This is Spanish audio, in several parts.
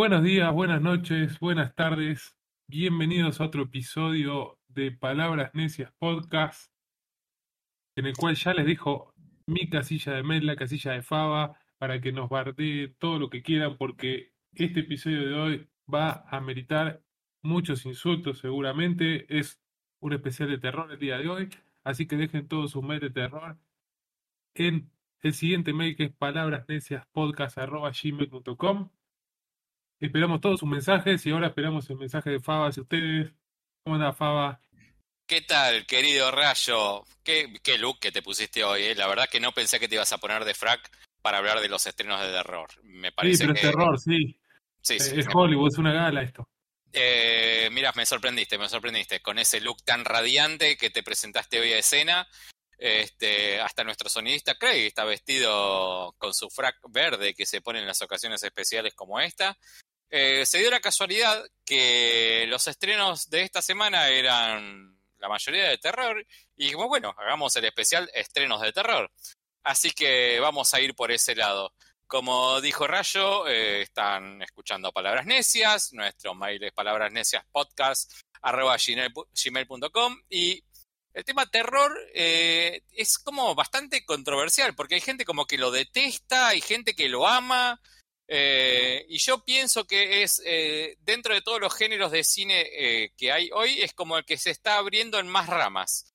Buenos días, buenas noches, buenas tardes. Bienvenidos a otro episodio de Palabras Necias Podcast, en el cual ya les dejo mi casilla de mail, la casilla de Faba, para que nos bardeen todo lo que quieran, porque este episodio de hoy va a meritar muchos insultos seguramente. Es un especial de terror el día de hoy, así que dejen todos sus mails de terror en el siguiente mail que es palabrasneciaspodcast.gmail.com Esperamos todos sus mensajes y ahora esperamos el mensaje de Faba hacia ustedes. ¿Cómo anda Faba? ¿Qué tal, querido Rayo? ¿Qué, qué look que te pusiste hoy, eh? La verdad que no pensé que te ibas a poner de frac para hablar de los estrenos de terror. Me parece sí, pero que... es terror, sí. Sí, sí, es Hollywood, es una gala esto. Eh, mira, me sorprendiste, me sorprendiste con ese look tan radiante que te presentaste hoy a escena. Este, hasta nuestro sonidista Craig está vestido con su frac verde que se pone en las ocasiones especiales como esta. Eh, se dio la casualidad que los estrenos de esta semana eran la mayoría de terror y dijimos, bueno, hagamos el especial estrenos de terror. Así que vamos a ir por ese lado. Como dijo Rayo, eh, están escuchando Palabras Necias, nuestro mail es palabrasneciaspodcast.gmail.com y el tema terror eh, es como bastante controversial porque hay gente como que lo detesta, hay gente que lo ama eh, y yo pienso que es eh, dentro de todos los géneros de cine eh, que hay hoy es como el que se está abriendo en más ramas.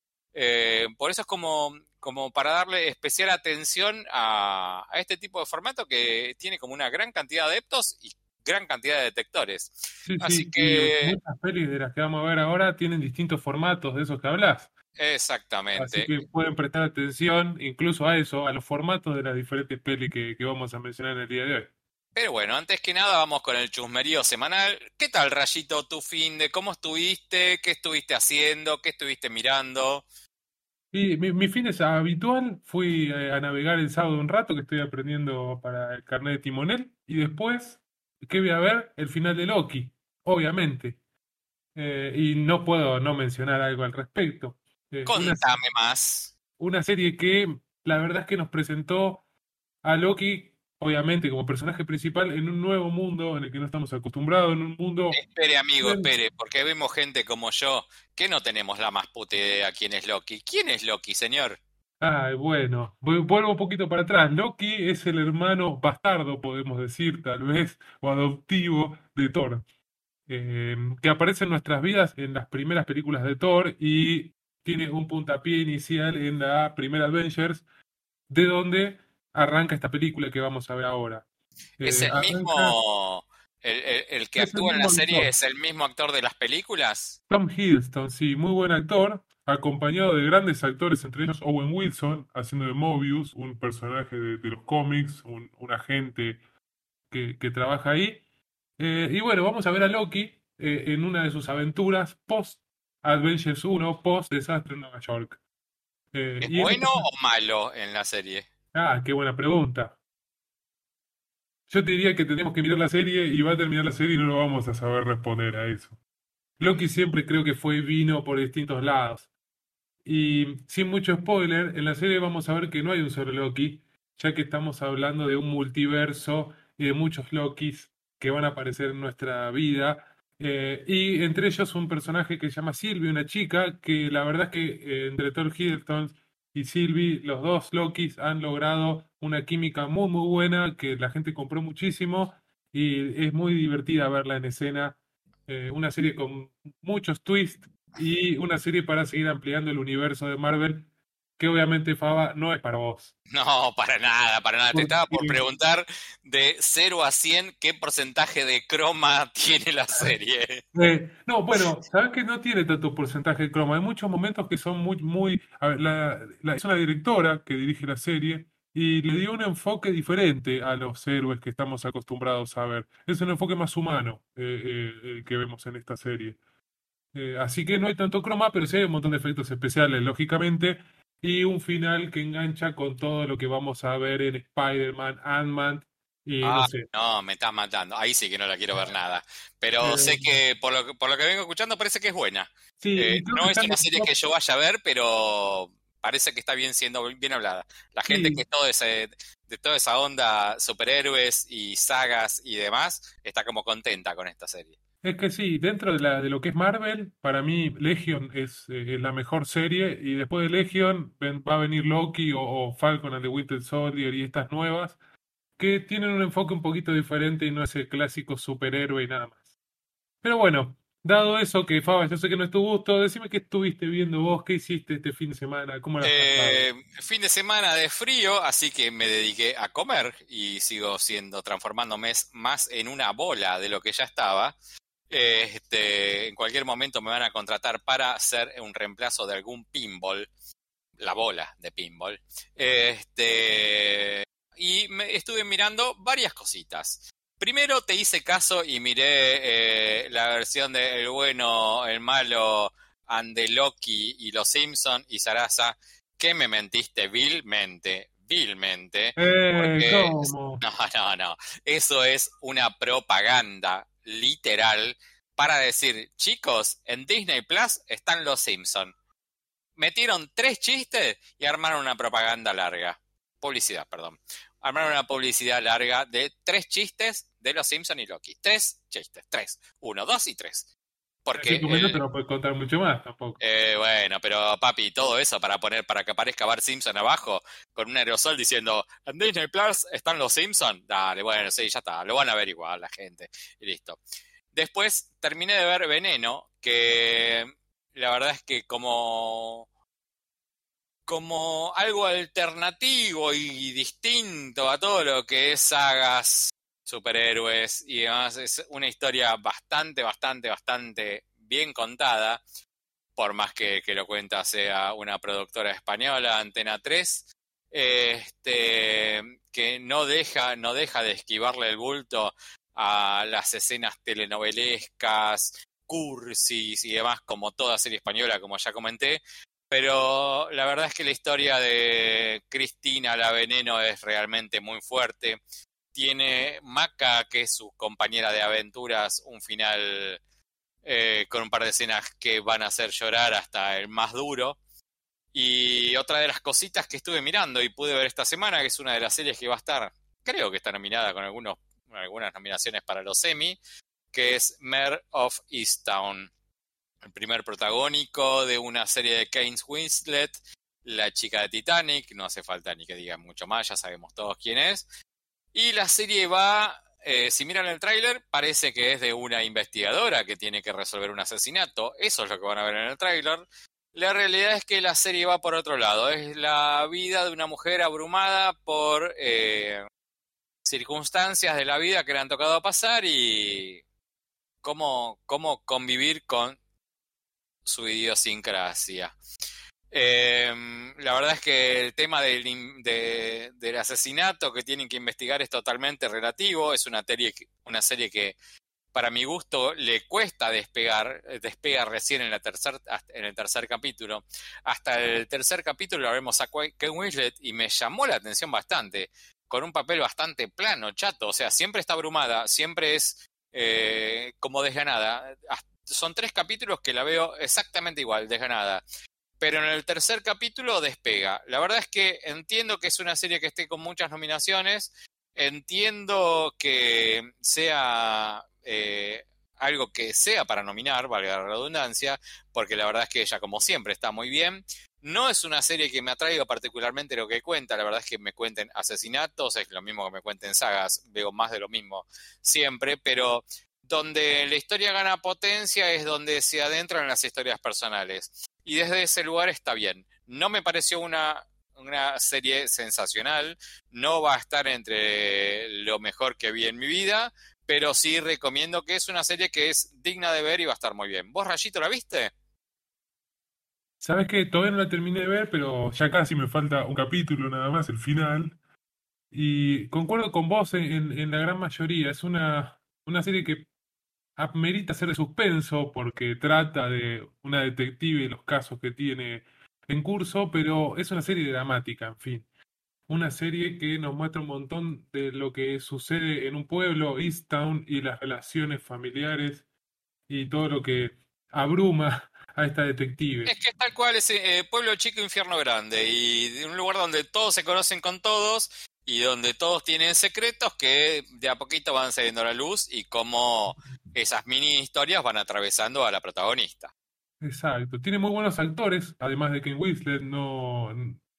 Por eso es como, como para darle especial atención a, a este tipo de formato que tiene como una gran cantidad de adeptos y gran cantidad de detectores. Sí, Así sí, que- muchas pelis de las que vamos a ver ahora tienen distintos formatos de esos que hablas. Exactamente. Así que pueden prestar atención incluso a eso, a los formatos de las diferentes pelis que, que vamos a mencionar en el día de hoy. Pero bueno, antes que nada vamos con el chusmerío semanal. ¿Qué tal, Rayito, tu fin de cómo estuviste? ¿Qué estuviste haciendo? ¿Qué estuviste mirando? Y mi, mi fin es habitual, fui eh, a navegar el sábado un rato, que estoy aprendiendo para el carnet de timonel, y después, ¿qué voy a ver? El final de Loki, obviamente. Eh, y no puedo no mencionar algo al respecto. Eh, una, Contame más. una serie que la verdad es que nos presentó a Loki, obviamente, como personaje principal en un nuevo mundo en el que no estamos acostumbrados, en un mundo... Espere, amigo, espere, porque vemos gente como yo que no tenemos la más puta idea quién es Loki. ¿Quién es Loki, señor? Ay, bueno, vu- vuelvo un poquito para atrás. Loki es el hermano bastardo, podemos decir, tal vez, o adoptivo de Thor, eh, que aparece en nuestras vidas en las primeras películas de Thor y tiene un puntapié inicial en la primera Avengers, de donde arranca esta película que vamos a ver ahora. ¿Es Eh, el arranca mismo... El, el- el que Es el actúa en la serie actor. es el mismo actor de las películas? Tom Hiddleston, sí, muy buen actor, acompañado de grandes actores, entre ellos Owen Wilson, haciendo de Mobius, un personaje de, de los cómics, un, un agente que, que trabaja ahí. Eh, y bueno, vamos a ver a Loki eh, en una de sus aventuras post Avengers 1, post desastre en Nueva York. Eh, ¿Es y en bueno o malo en la serie? Ah, qué buena pregunta. Yo te diría que tenemos que mirar la serie y va a terminar la serie y no lo vamos a saber responder a eso. Loki siempre creo que fue vino por distintos lados. Y sin mucho spoiler, en la serie vamos a ver que no hay un solo Loki, ya que estamos hablando de un multiverso y de muchos Lokis que van a aparecer en nuestra vida. Eh, y entre ellos un personaje que se llama Sylvie, una chica, que la verdad es que eh, entre Thor Hiddleston y Sylvie, los dos Lokis han logrado una química muy muy buena que la gente compró muchísimo y es muy divertida verla en escena. Eh, una serie con muchos twists y una serie para seguir ampliando el universo de Marvel, que obviamente Faba no es para vos. No, para nada, para nada. Te estaba por preguntar de 0 a 100 qué porcentaje de croma tiene la serie. Eh, no, bueno, sabes que no tiene tanto porcentaje de croma. Hay muchos momentos que son muy, muy. a ver, la, la- es una directora que dirige la serie y le dio un enfoque diferente a los héroes que estamos acostumbrados a ver. Es un enfoque más humano eh, eh, el que vemos en esta serie. Así que no hay tanto croma, pero sí hay un montón de efectos especiales, lógicamente, y un final que engancha con todo lo que vamos a ver en Spider-Man, Ant-Man y no Ah, sé. no, me estás matando. Ahí sí que no la quiero ver nada. Pero Eh, sé que por lo, que- por lo que vengo escuchando parece que es buena. Sí, Eh, no es una serie que yo vaya a ver, pero parece que está bien siendo bien hablada. La gente Sí. que es todo ese, de toda esa onda superhéroes y sagas y demás, está como contenta con esta serie. Es que sí, dentro de, la, de lo que es Marvel, para mí Legion es, eh, la mejor serie y después de Legion va a venir Loki o, Falcon and the Winter Soldier y estas nuevas que tienen un enfoque un poquito diferente y no es el clásico superhéroe y nada más. Pero bueno, dado eso que Faba, yo sé que no es tu gusto, decime qué estuviste viendo vos, qué hiciste este fin de semana, cómo la eh, Fin de semana de frío, así que me dediqué a comer y sigo siendo transformándome más en una bola de lo que ya estaba. Este, en cualquier momento me van a contratar para hacer un reemplazo de algún pinball, la bola de pinball. Este, y me estuve mirando varias cositas. Primero te hice caso y miré eh, la versión de El bueno, el malo, Loki y Los Simpson y Sarasa, que me mentiste vilmente, vilmente. Eh, no, no, no. Eso es una propaganda literal para decir, chicos, en Disney Plus están los Simpson. Metieron tres chistes y armaron una propaganda larga. Publicidad, perdón. Armaron una publicidad larga de tres chistes de los Simpson y Loki. Tres chistes, tres. Uno, dos y tres. Porque no te no puedes contar mucho más tampoco. Eh, bueno, pero papi, todo eso para poner, para que aparezca Bart Simpson abajo con un aerosol diciendo en Disney Plus están los Simpson. Dale, bueno, sí, ya está, lo van a ver igual la gente. Y listo. Después terminé de ver Veneno, que la verdad es que como como algo alternativo y distinto a todo lo que es sagas superhéroes y demás. Es una historia bastante, bastante, bastante bien contada, por más que, que lo cuenta sea una productora española, Antena 3, este, que no deja, no deja de esquivarle el bulto a las escenas telenovelescas, cursis y demás, como toda serie española, como ya comenté. Pero la verdad es que la historia de Cristina la Veneno es realmente muy fuerte tiene Maca, que es su compañera de aventuras, un final eh, con un par de escenas que van a hacer llorar hasta el más duro. Y otra de las cositas que estuve mirando y pude ver esta semana, que es una de las series que va a estar, creo que está nominada con algunos, algunas nominaciones para los Emmy, que es Mare of Easttown. El primer protagónico de una serie de Keynes Winslet, la chica de Titanic, no hace falta ni que diga mucho más, ya sabemos todos quién es. Y la serie va, eh, si miran el tráiler, parece que es de una investigadora que tiene que resolver un asesinato. Eso es lo que van a ver en el tráiler. La realidad es que la serie va por otro lado. Es la vida de una mujer abrumada por eh, circunstancias de la vida que le han tocado pasar y cómo, cómo convivir con su idiosincrasia. Em, la verdad es que el tema del, del, asesinato que tienen que investigar es totalmente relativo. Es una serie, una serie que, para mi gusto, le cuesta despegar. Eh, despega recién en, tercer, en el tercer capítulo. Hasta el tercer capítulo la vemos a Ken Winslet y me llamó la atención bastante. Con un papel bastante plano, chato. O sea, siempre está abrumada, siempre es eh, como desganada. Son tres capítulos que la veo exactamente igual, desganada pero en el tercer capítulo despega. La verdad es que entiendo que es una serie que esté con muchas nominaciones, entiendo que sea eh, algo que sea para nominar, valga la redundancia, porque la verdad es que ella, como siempre, está muy bien. No es una serie que me atraiga particularmente lo que cuenta, la verdad es que me cuenten asesinatos, es lo mismo que me cuenten sagas, veo más de lo mismo siempre, pero donde la historia gana potencia es donde se adentran las historias personales y desde ese lugar está bien. No me pareció una, una serie sensacional, no va a estar entre lo mejor que vi en mi vida, pero sí recomiendo que es una serie que es digna de ver y va a estar muy bien. ¿Vos, Rayito, la viste? Sabes que todavía no la terminé de ver, pero ya casi me falta un capítulo nada más, el final. Y concuerdo con vos en, la gran mayoría. Es una, una serie que amerita ser de suspenso porque trata de una detective y los casos que tiene en curso, pero es una serie dramática, en fin. Una serie que nos muestra un montón de lo que sucede en un pueblo, East Town, y las relaciones familiares y todo lo que abruma a esta detective. Es que tal cual es eh, pueblo chico, infierno grande, y un lugar donde todos se conocen con todos y donde todos tienen secretos que de a poquito van saliendo a la luz y cómo esas mini historias van atravesando a la protagonista. Exacto. Tiene muy buenos actores, además de Ken Winslet, no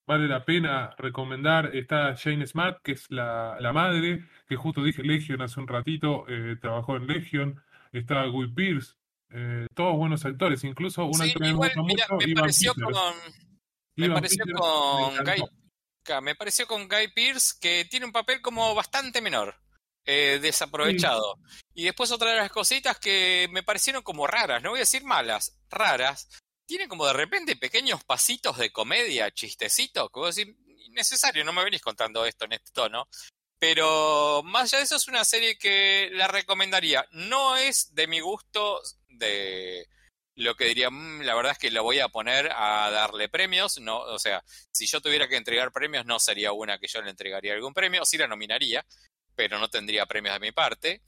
vale la pena recomendar. Está Jane Smart, que es la, la madre, que justo dije Legion hace un ratito, eh, trabajó en Legion. Está Guy Pierce, eh, todos buenos actores, incluso un Sí, actor que me igual, gusta mira, mucho, me Ivan pareció con, me Ivan pareció me con Guy, me pareció con Guy Pearce que tiene un papel como bastante menor, eh, desaprovechado. Y después otra de las cositas que me parecieron como raras, no voy a decir malas, raras, tiene como de repente pequeños pasitos de comedia, chistecitos, vos decís, innecesario, no me venís contando esto en este tono. Pero más allá de eso es una serie que la recomendaría. No es de mi gusto de lo que diría, "Mm, la verdad es que lo voy a poner a darle premios. No, o sea, si yo tuviera que entregar premios, no sería una que yo le entregaría algún premio, sí la nominaría, pero no tendría premios de mi parte.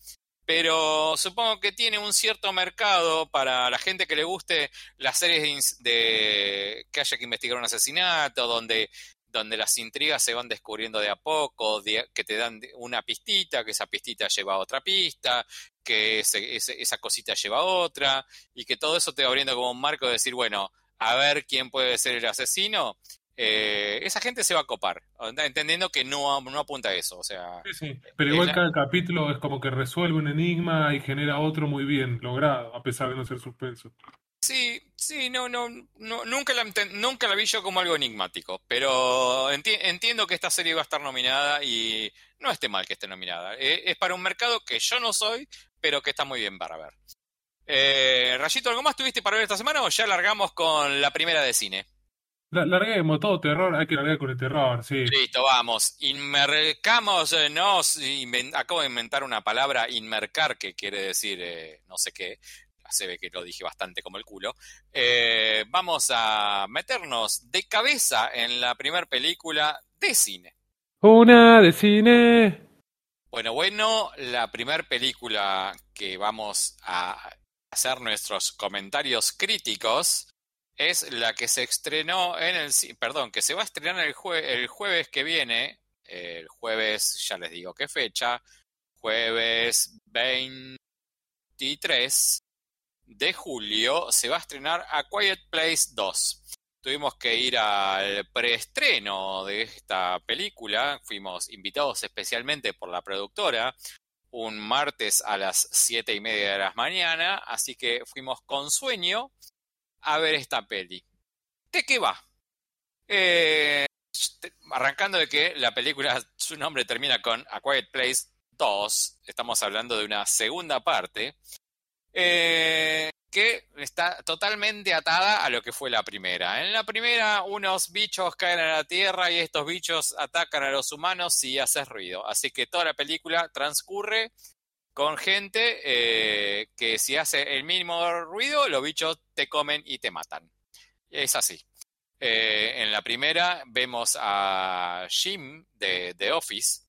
Pero supongo que tiene un cierto mercado para la gente que le guste las series de, de que haya que investigar un asesinato, donde, donde las intrigas se van descubriendo de a poco, que te dan una pistita, que esa pistita lleva a otra pista, que ese- ese- esa cosita lleva a otra, y que todo eso te va abriendo como un marco de decir, bueno, a ver quién puede ser el asesino. Eh, esa gente se va a copar, entendiendo que no, no apunta a eso. O sea, Sí, sí. Pero igual la- cada capítulo es como que resuelve un enigma y genera otro muy bien logrado, a pesar de no ser suspenso. Sí, sí, no, no, no, nunca la, nunca la vi yo como algo enigmático, pero enti- entiendo que esta serie va a estar nominada y no esté mal que esté nominada. Eh, es para un mercado que yo no soy, pero que está muy bien para ver. Eh, Rayito, ¿algo más tuviste para ver esta semana o ya largamos con la primera de cine? La- Larguemos todo terror, hay que largar con el terror, sí. Listo, vamos. Inmercamos, eh, nos, inven- acabo de inventar una palabra, inmercar, que quiere decir eh, no sé qué. Se ve que lo dije bastante como el culo. Eh, vamos a meternos de cabeza en la primera película de cine. Una de cine. Bueno, bueno, la primera película que vamos a hacer nuestros comentarios críticos es la que se estrenó en el, perdón, que se va a estrenar el, el jueves que viene, el jueves, ya les digo qué fecha, jueves 23 de julio, se va a estrenar A Quiet Place 2. Tuvimos que ir al preestreno de esta película, fuimos invitados especialmente por la productora, un martes a las siete y media de la mañana, así que fuimos con sueño a ver esta peli. ¿De qué va? Eh, arrancando de que la película, su nombre termina con A Quiet Place 2, estamos hablando de una segunda parte, eh, que está totalmente atada a lo que fue la primera. En la primera, unos bichos caen a la Tierra y estos bichos atacan a los humanos si haces ruido. Así que toda la película transcurre con gente eh, que si hace el mínimo ruido, los bichos te comen y te matan. Es así. Eh, en la primera vemos a Jim de The Office,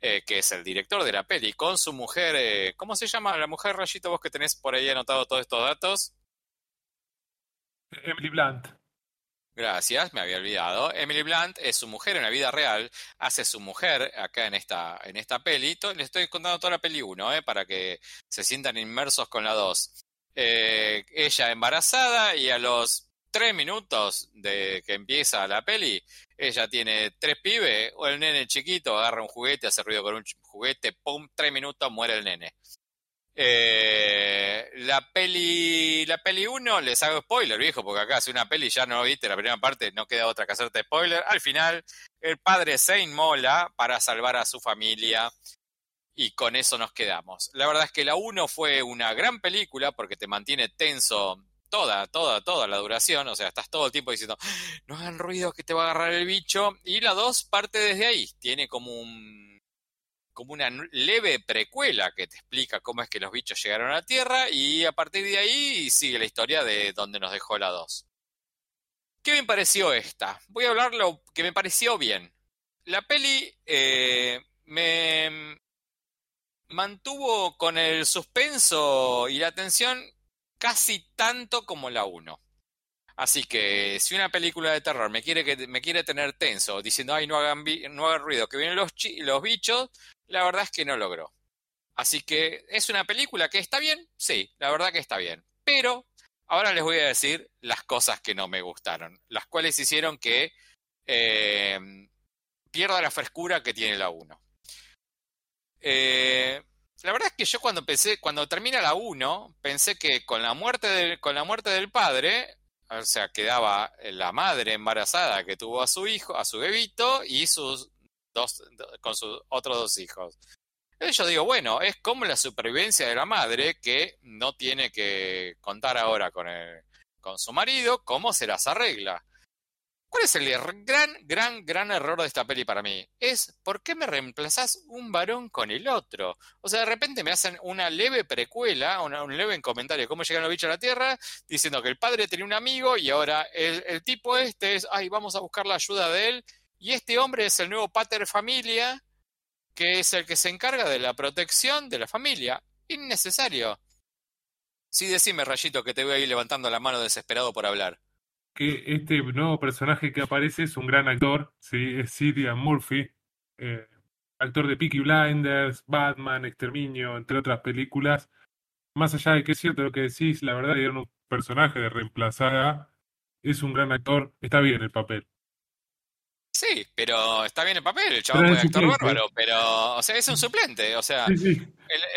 eh, que es el director de la peli, con su mujer, ¿cómo se llama la mujer, Rayito, vos que tenés por ahí anotado todos estos datos? Emily Blunt. Gracias, me había olvidado. Emily Blunt es su mujer en la vida real, hace su mujer acá en esta, en esta peli. Les estoy contando toda la peli 1, eh, para que se sientan inmersos con la 2. Eh, ella embarazada y a los tres minutos de que empieza la peli, ella tiene tres pibes, o el nene chiquito agarra un juguete, hace ruido con un juguete, pum, tres minutos, muere el nene. Eh, la peli la peli 1, les hago spoiler, viejo, porque acá hace una peli ya no viste la primera parte, no queda otra que hacerte spoiler. Al final, el padre se inmola para salvar a su familia y con eso nos quedamos. La verdad es que la 1 fue una gran película porque te mantiene tenso toda, toda, toda la duración, o sea, estás todo el tiempo diciendo, no hagan ruido que te va a agarrar el bicho. Y la 2 parte desde ahí, tiene como un como una leve precuela que te explica cómo es que los bichos llegaron a la Tierra y a partir de ahí sigue la historia de donde nos dejó la 2. ¿Qué me pareció esta? Voy a hablar lo que me pareció bien. La peli eh, me mantuvo con el suspenso y la tensión casi tanto como la 1. Así que si una película de terror me quiere, me quiere tener tenso, diciendo, ay, no hagan, no hagan ruido, que vienen los, los bichos, la verdad es que no logró. Así que es una película que está bien, sí, la verdad que está bien. Pero ahora les voy a decir las cosas que no me gustaron, las cuales hicieron que eh, pierda la frescura que tiene la 1. Eh, la verdad es que yo cuando pensé, cuando termina la 1, pensé que con la muerte del, con la muerte del padre, o sea, quedaba la madre embarazada que tuvo a su hijo, a su bebito, y sus dos, con sus otros dos hijos. Yo digo, bueno, es como la supervivencia de la madre que no tiene que contar ahora con, el, con su marido, cómo se las arregla. ¿Cuál es el gran, gran, gran error de esta peli para mí? Es ¿por qué me reemplazás un varón con el otro? O sea, de repente me hacen una leve precuela, un leve comentario de cómo llegan los bichos a la Tierra, diciendo que el padre tenía un amigo y ahora el, el tipo este es, ay, vamos a buscar la ayuda de él, y este hombre es el nuevo pater familia, que es el que se encarga de la protección de la familia. Innecesario. Sí, decime, Rayito, que te voy a ir levantando la mano desesperado por hablar que este nuevo personaje que aparece es un gran actor, ¿sí? es Cillian Murphy, eh, actor de Peaky Blinders, Batman, Exterminio, entre otras películas. Más allá de que es cierto lo que decís, la verdad, era un personaje de reemplazada, es un gran actor, está bien el papel. Sí, pero está bien el papel, el chabón puede actor bárbaro, pero, o sea, es un suplente, o sea,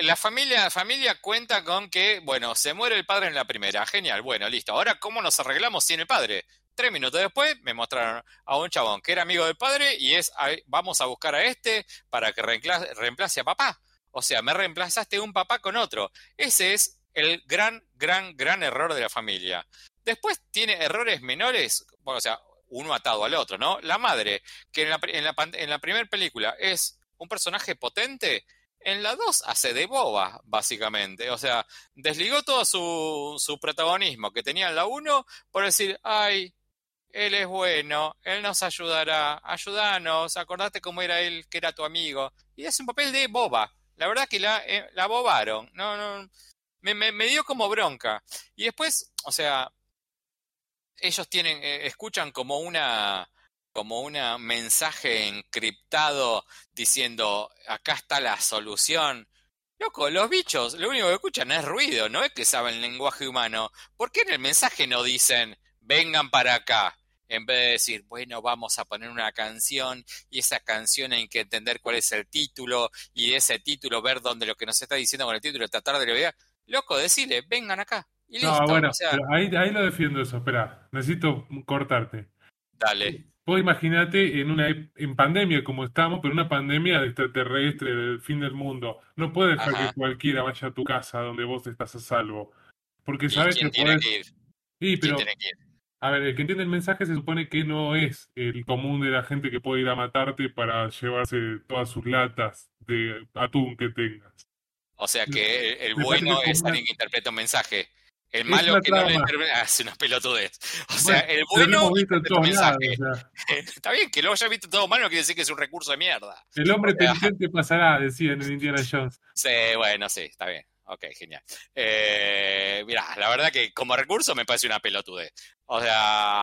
la familia, familia cuenta con que, bueno, se muere el padre en la primera, genial, bueno, listo, ahora ¿cómo nos arreglamos sin el padre? Tres minutos después me mostraron a un chabón que era amigo del padre y es, vamos a buscar a este para que reemplace, reemplace a papá. O sea, me reemplazaste un papá con otro. Ese es el gran, gran, gran error de la familia. Después tiene errores menores, bueno, o sea, uno atado al otro, ¿no? La madre, que en la, primera película es un personaje potente, en la 2 hace de boba, básicamente. O sea, desligó todo su, protagonismo que tenía en la 1 por decir, ay, él es bueno, él nos ayudará, ayúdanos, acordate cómo era él, que era tu amigo. Y es un papel de boba. La verdad que la, eh, bobaron. No, no, me, me, dio como bronca. Y después, o sea, ellos tienen, eh, escuchan como una como un mensaje encriptado diciendo acá está la solución. Loco, los bichos lo único que escuchan es ruido, no es que saben el lenguaje humano. ¿Por qué en el mensaje no dicen vengan para acá? En vez de decir, bueno, vamos a poner una canción y esa canción hay que entender cuál es el título y ese título ver dónde lo que nos está diciendo con el título tratar de leer. Loco, decirle, vengan acá. No, bueno, ahí, ahí lo defiendo eso. Espera, necesito cortarte. Dale. Vos imaginate en una en pandemia como estamos, pero una pandemia de extraterrestre, del fin del mundo. No puedes dejar que cualquiera vaya a tu casa donde vos estás a salvo. Porque sabes que tiene que ir? Sí, pero... A ver, el que entiende el mensaje se supone que no es el común de la gente que puede ir a matarte para llevarse todas sus latas de atún que tengas. O sea que el, bueno es alguien que interpreta un mensaje. El malo que no le interpreta hace una pelotudez. O sea, el bueno mensaje. Está bien, que lo haya visto todo malo no quiere decir que es un recurso de mierda. El hombre inteligente pasará, decían en Indiana Jones. Sí, bueno, sí, está bien. Ok, genial. Eh, mirá, la verdad que como recurso me parece una pelotudez. O sea,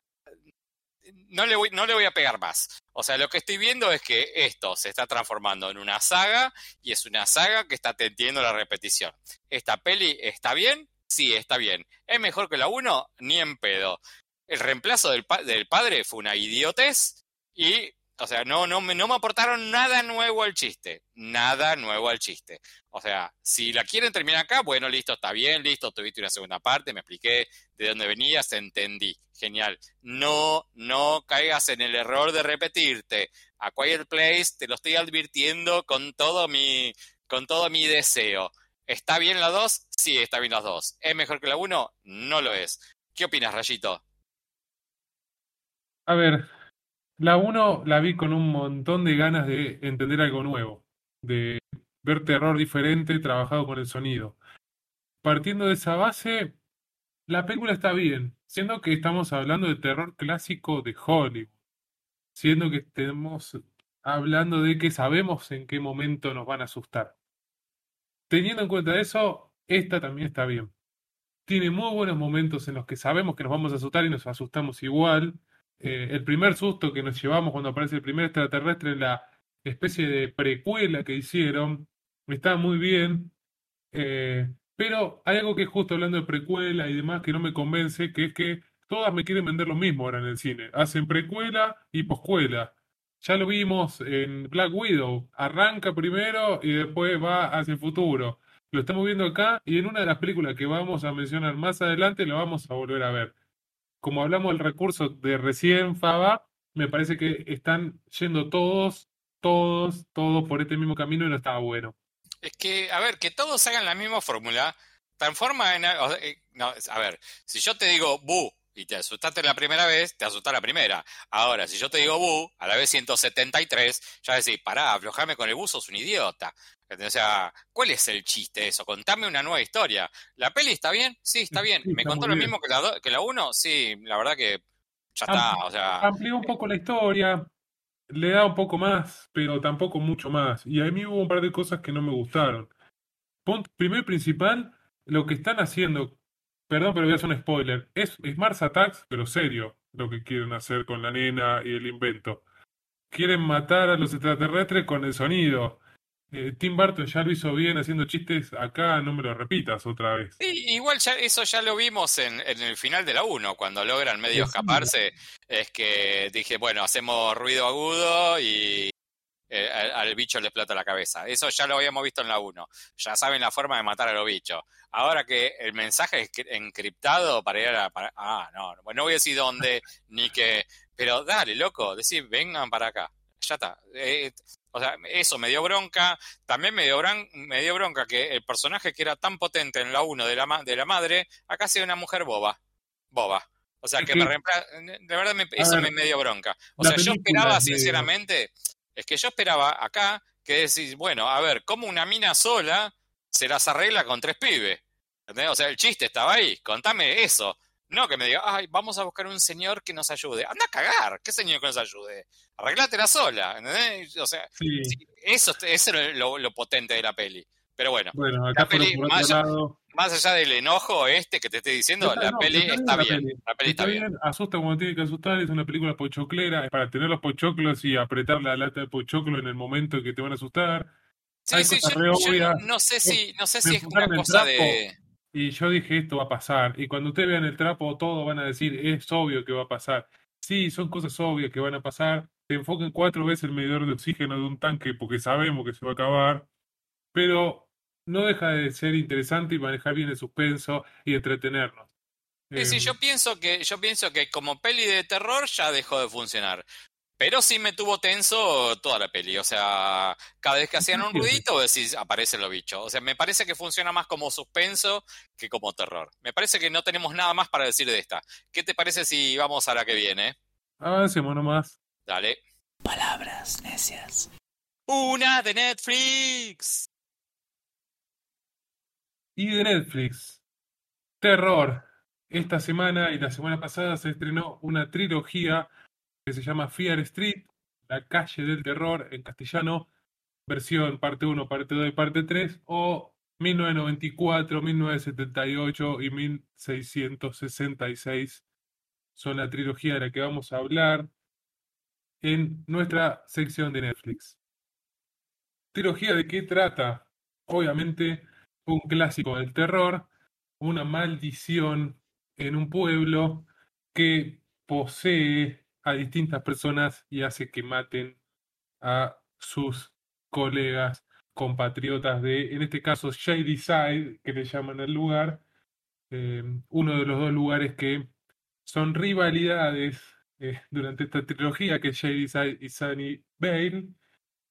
no le, voy, no le voy a pegar más. O sea, lo que estoy viendo es que esto se está transformando en una saga y es una saga que está teniendo la repetición. Esta peli está bien, Sí, está bien. ¿Es mejor que la 1? Ni en pedo. El reemplazo del, del padre fue una idiotez y, o sea, no, no, no me aportaron nada nuevo al chiste. Nada nuevo al chiste. O sea, si la quieren terminar acá, bueno, listo, está bien, listo, tuviste una segunda parte, me expliqué de dónde venías, entendí. Genial. No, no caigas en el error de repetirte. A Quiet Place te lo estoy advirtiendo con todo mi, con todo mi deseo. ¿Está bien la 2? Sí, está bien las dos. ¿Es mejor que la 1? No lo es. ¿Qué opinas, Rayito? A ver, la 1 la vi con un montón de ganas de entender algo nuevo, de ver terror diferente trabajado con el sonido. Partiendo de esa base, la película está bien, siendo que estamos hablando de terror clásico de Hollywood, siendo que estamos hablando de que sabemos en qué momento nos van a asustar. Teniendo en cuenta eso, esta también está bien. tiene muy buenos momentos en los que sabemos que nos vamos a asustar y nos asustamos igual. Eh, el primer susto que nos llevamos cuando aparece el primer extraterrestre en la especie de precuela que hicieron está muy bien. Eh, pero hay algo que justo hablando de precuela y demás que no me convence, que es que todas me quieren vender lo mismo ahora en el cine. Hacen precuela y poscuela. Ya lo vimos en Black Widow. Arranca primero y después va hacia el futuro. Lo estamos viendo acá y en una de las películas que vamos a mencionar más adelante lo vamos a volver a ver. Como hablamos del recurso de recién Faba, me parece que están yendo todos, todos, todos por este mismo camino y no estaba bueno. Es que, a ver, que todos hagan la misma fórmula, transforma en... Eh, no, a ver, si yo te digo, bu, y te asustaste la primera vez, te asusta la primera. Ahora, si yo te digo bu, a la vez 173, ya decís, pará, aflojame con el bu, sos un idiota. O sea, ¿cuál es el chiste de eso? Contame una nueva historia. ¿La peli está bien? Sí, está bien. ¿Me contó lo mismo que la, que la 1? Sí, la verdad que ya está. O sea, amplió un poco la historia, le da un poco más, pero tampoco mucho más. Y a mí hubo un par de cosas que no me gustaron. Primer principal, lo que están haciendo Perdón, pero voy a hacer un spoiler. Es, Mars Attacks, pero serio, lo que quieren hacer con la nena y el invento. Quieren matar a los extraterrestres con el sonido. Eh, Tim Burton ya lo hizo bien haciendo chistes acá, no me lo repitas otra vez. Sí, igual ya, eso ya lo vimos en, el final de la 1, cuando logran medio escaparse. Es que dije, bueno, hacemos ruido agudo y eh, al, bicho le explota la cabeza. Eso ya lo habíamos visto en la 1. Ya saben la forma de matar a los bichos. Ahora que el mensaje es encriptado para ir a... Para, ah, no, no voy a decir dónde, ni que... Pero dale, loco, decir, vengan para acá. Ya está. Eh, o sea, eso me dio bronca. También me dio, me dio bronca que el personaje que era tan potente en la 1 de la, de la madre, acá sea una mujer boba. Boba. O sea, que me reemplaza. De verdad, eso me, dio bronca. O sea, yo esperaba, sinceramente, es que yo esperaba acá que decís, bueno, a ver, ¿cómo una mina sola se las arregla con tres pibes. O sea, el chiste estaba ahí. Contame eso. No que me diga, ay, vamos a buscar un señor que nos ayude. Anda a cagar. ¿Qué señor que nos ayude? Arreglátela sola. ¿entendés? O sea, eso, eso es lo, potente de la peli. Pero bueno, la peli, más, allá del enojo este que te estoy diciendo, la, peli está, bien, la peli está, bien. Asusta como tiene que asustar, es una película pochoclera, es para tener los pochoclos y apretar la lata de pochoclo en el momento que te van a asustar. Sí, sí, yo, no sé si, no sé si es una cosa de. Y yo dije, esto va a pasar. Y cuando ustedes vean el trapo, todos van a decir, es obvio que va a pasar. Sí, son cosas obvias que van a pasar. Se enfoquen cuatro veces el medidor de oxígeno de un tanque porque sabemos que se va a acabar. Pero no deja de ser interesante y manejar bien el suspenso y entretenernos. Sí, sí, em, yo pienso que, yo pienso que como peli de terror ya dejó de funcionar. Pero sí me tuvo tenso toda la peli. O sea, cada vez que hacían un ruidito, decís, aparecen los bichos. O sea, me parece que funciona más como suspenso que como terror. Me parece que no tenemos nada más para decir de esta. ¿Qué te parece si vamos a la que viene? Avancemos nomás. Dale. Palabras necias. Una de Netflix. Y de Netflix. Terror. Esta semana y la semana pasada se estrenó una trilogía que se llama Fear Street, La calle del terror en castellano, versión parte 1, parte 2 y parte 3, o 1994, 1978 y 1666 son la trilogía de la que vamos a hablar en nuestra sección de Netflix. ¿Trilogía de qué trata? Obviamente un clásico del terror, una maldición en un pueblo que posee a distintas personas y hace que maten a sus colegas, compatriotas de, en este caso, Shady Side, que le llaman el lugar, eh, uno de los dos lugares que son rivalidades eh, durante esta trilogía, que es Shady Side y Sunny Vale.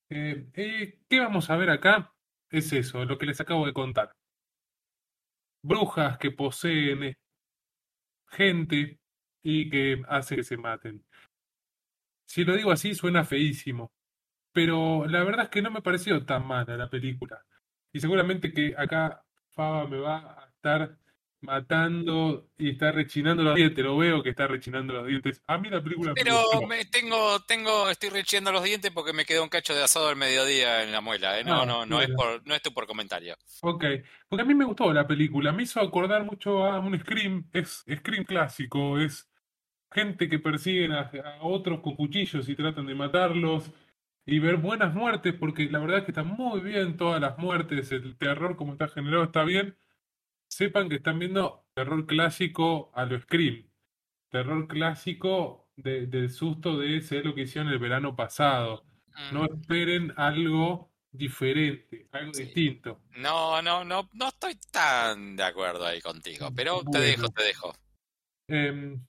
Eh, ¿Qué vamos a ver acá? Es eso, lo que les acabo de contar. Brujas que poseen gente y que hace que se maten. Si lo digo así, suena feísimo. Pero la verdad es que no me pareció tan mala la película. Y seguramente que acá Faba me va a estar matando y está rechinando los dientes. Lo veo que está rechinando los dientes. A mí la película me Pero gustó. me tengo, tengo, estoy rechiendo los dientes porque me quedó un cacho de asado al mediodía en la muela. ¿eh? No, Ah, no, no es por, no es tú por comentario. Ok, porque a mí me gustó la película, me hizo acordar mucho a un Scream, es Scream clásico, es gente que persiguen a, a otros con cuchillos y tratan de matarlos y ver buenas muertes, porque la verdad es que están muy bien todas las muertes, el terror como está generado está bien. Sepan que están viendo terror clásico a lo Scream, terror clásico de- del susto de ese lo que hicieron el verano pasado. No Mm, esperen algo diferente, algo sí. distinto. No, no, no, no estoy tan de acuerdo ahí contigo, pero te dejo, te dejo. Em,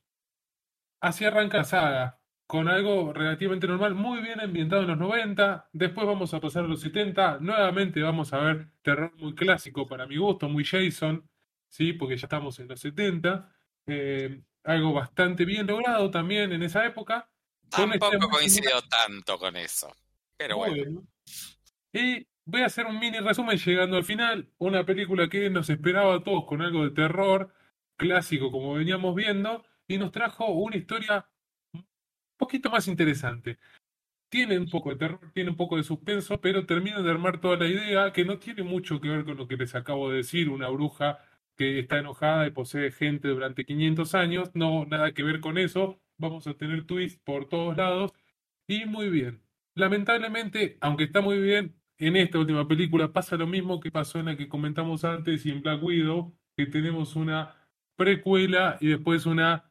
así arranca la saga, con algo relativamente normal, muy bien ambientado en los 90, después vamos a pasar a los 70, nuevamente vamos a ver terror muy clásico para mi gusto, muy Jason, ¿sí? Porque ya estamos en los 70, em, algo bastante bien logrado también en esa época, historia Tampoco similar. coincido tanto con eso. Pero bueno, Bueno. Y voy a hacer un mini resumen llegando al final, una película que nos esperaba a todos con algo de terror clásico como veníamos viendo y nos trajo una historia un poquito más interesante. Tiene un poco de terror, tiene un poco de suspenso, pero termina de armar toda la idea que no tiene mucho que ver con lo que les acabo de decir, una bruja que está enojada y posee gente durante 500 años, no, nada que ver con eso, vamos a tener twists por todos lados y muy bien. Lamentablemente, aunque está muy bien, en esta última película pasa lo mismo que pasó en la que comentamos antes y en Black Widow, que tenemos una precuela y después una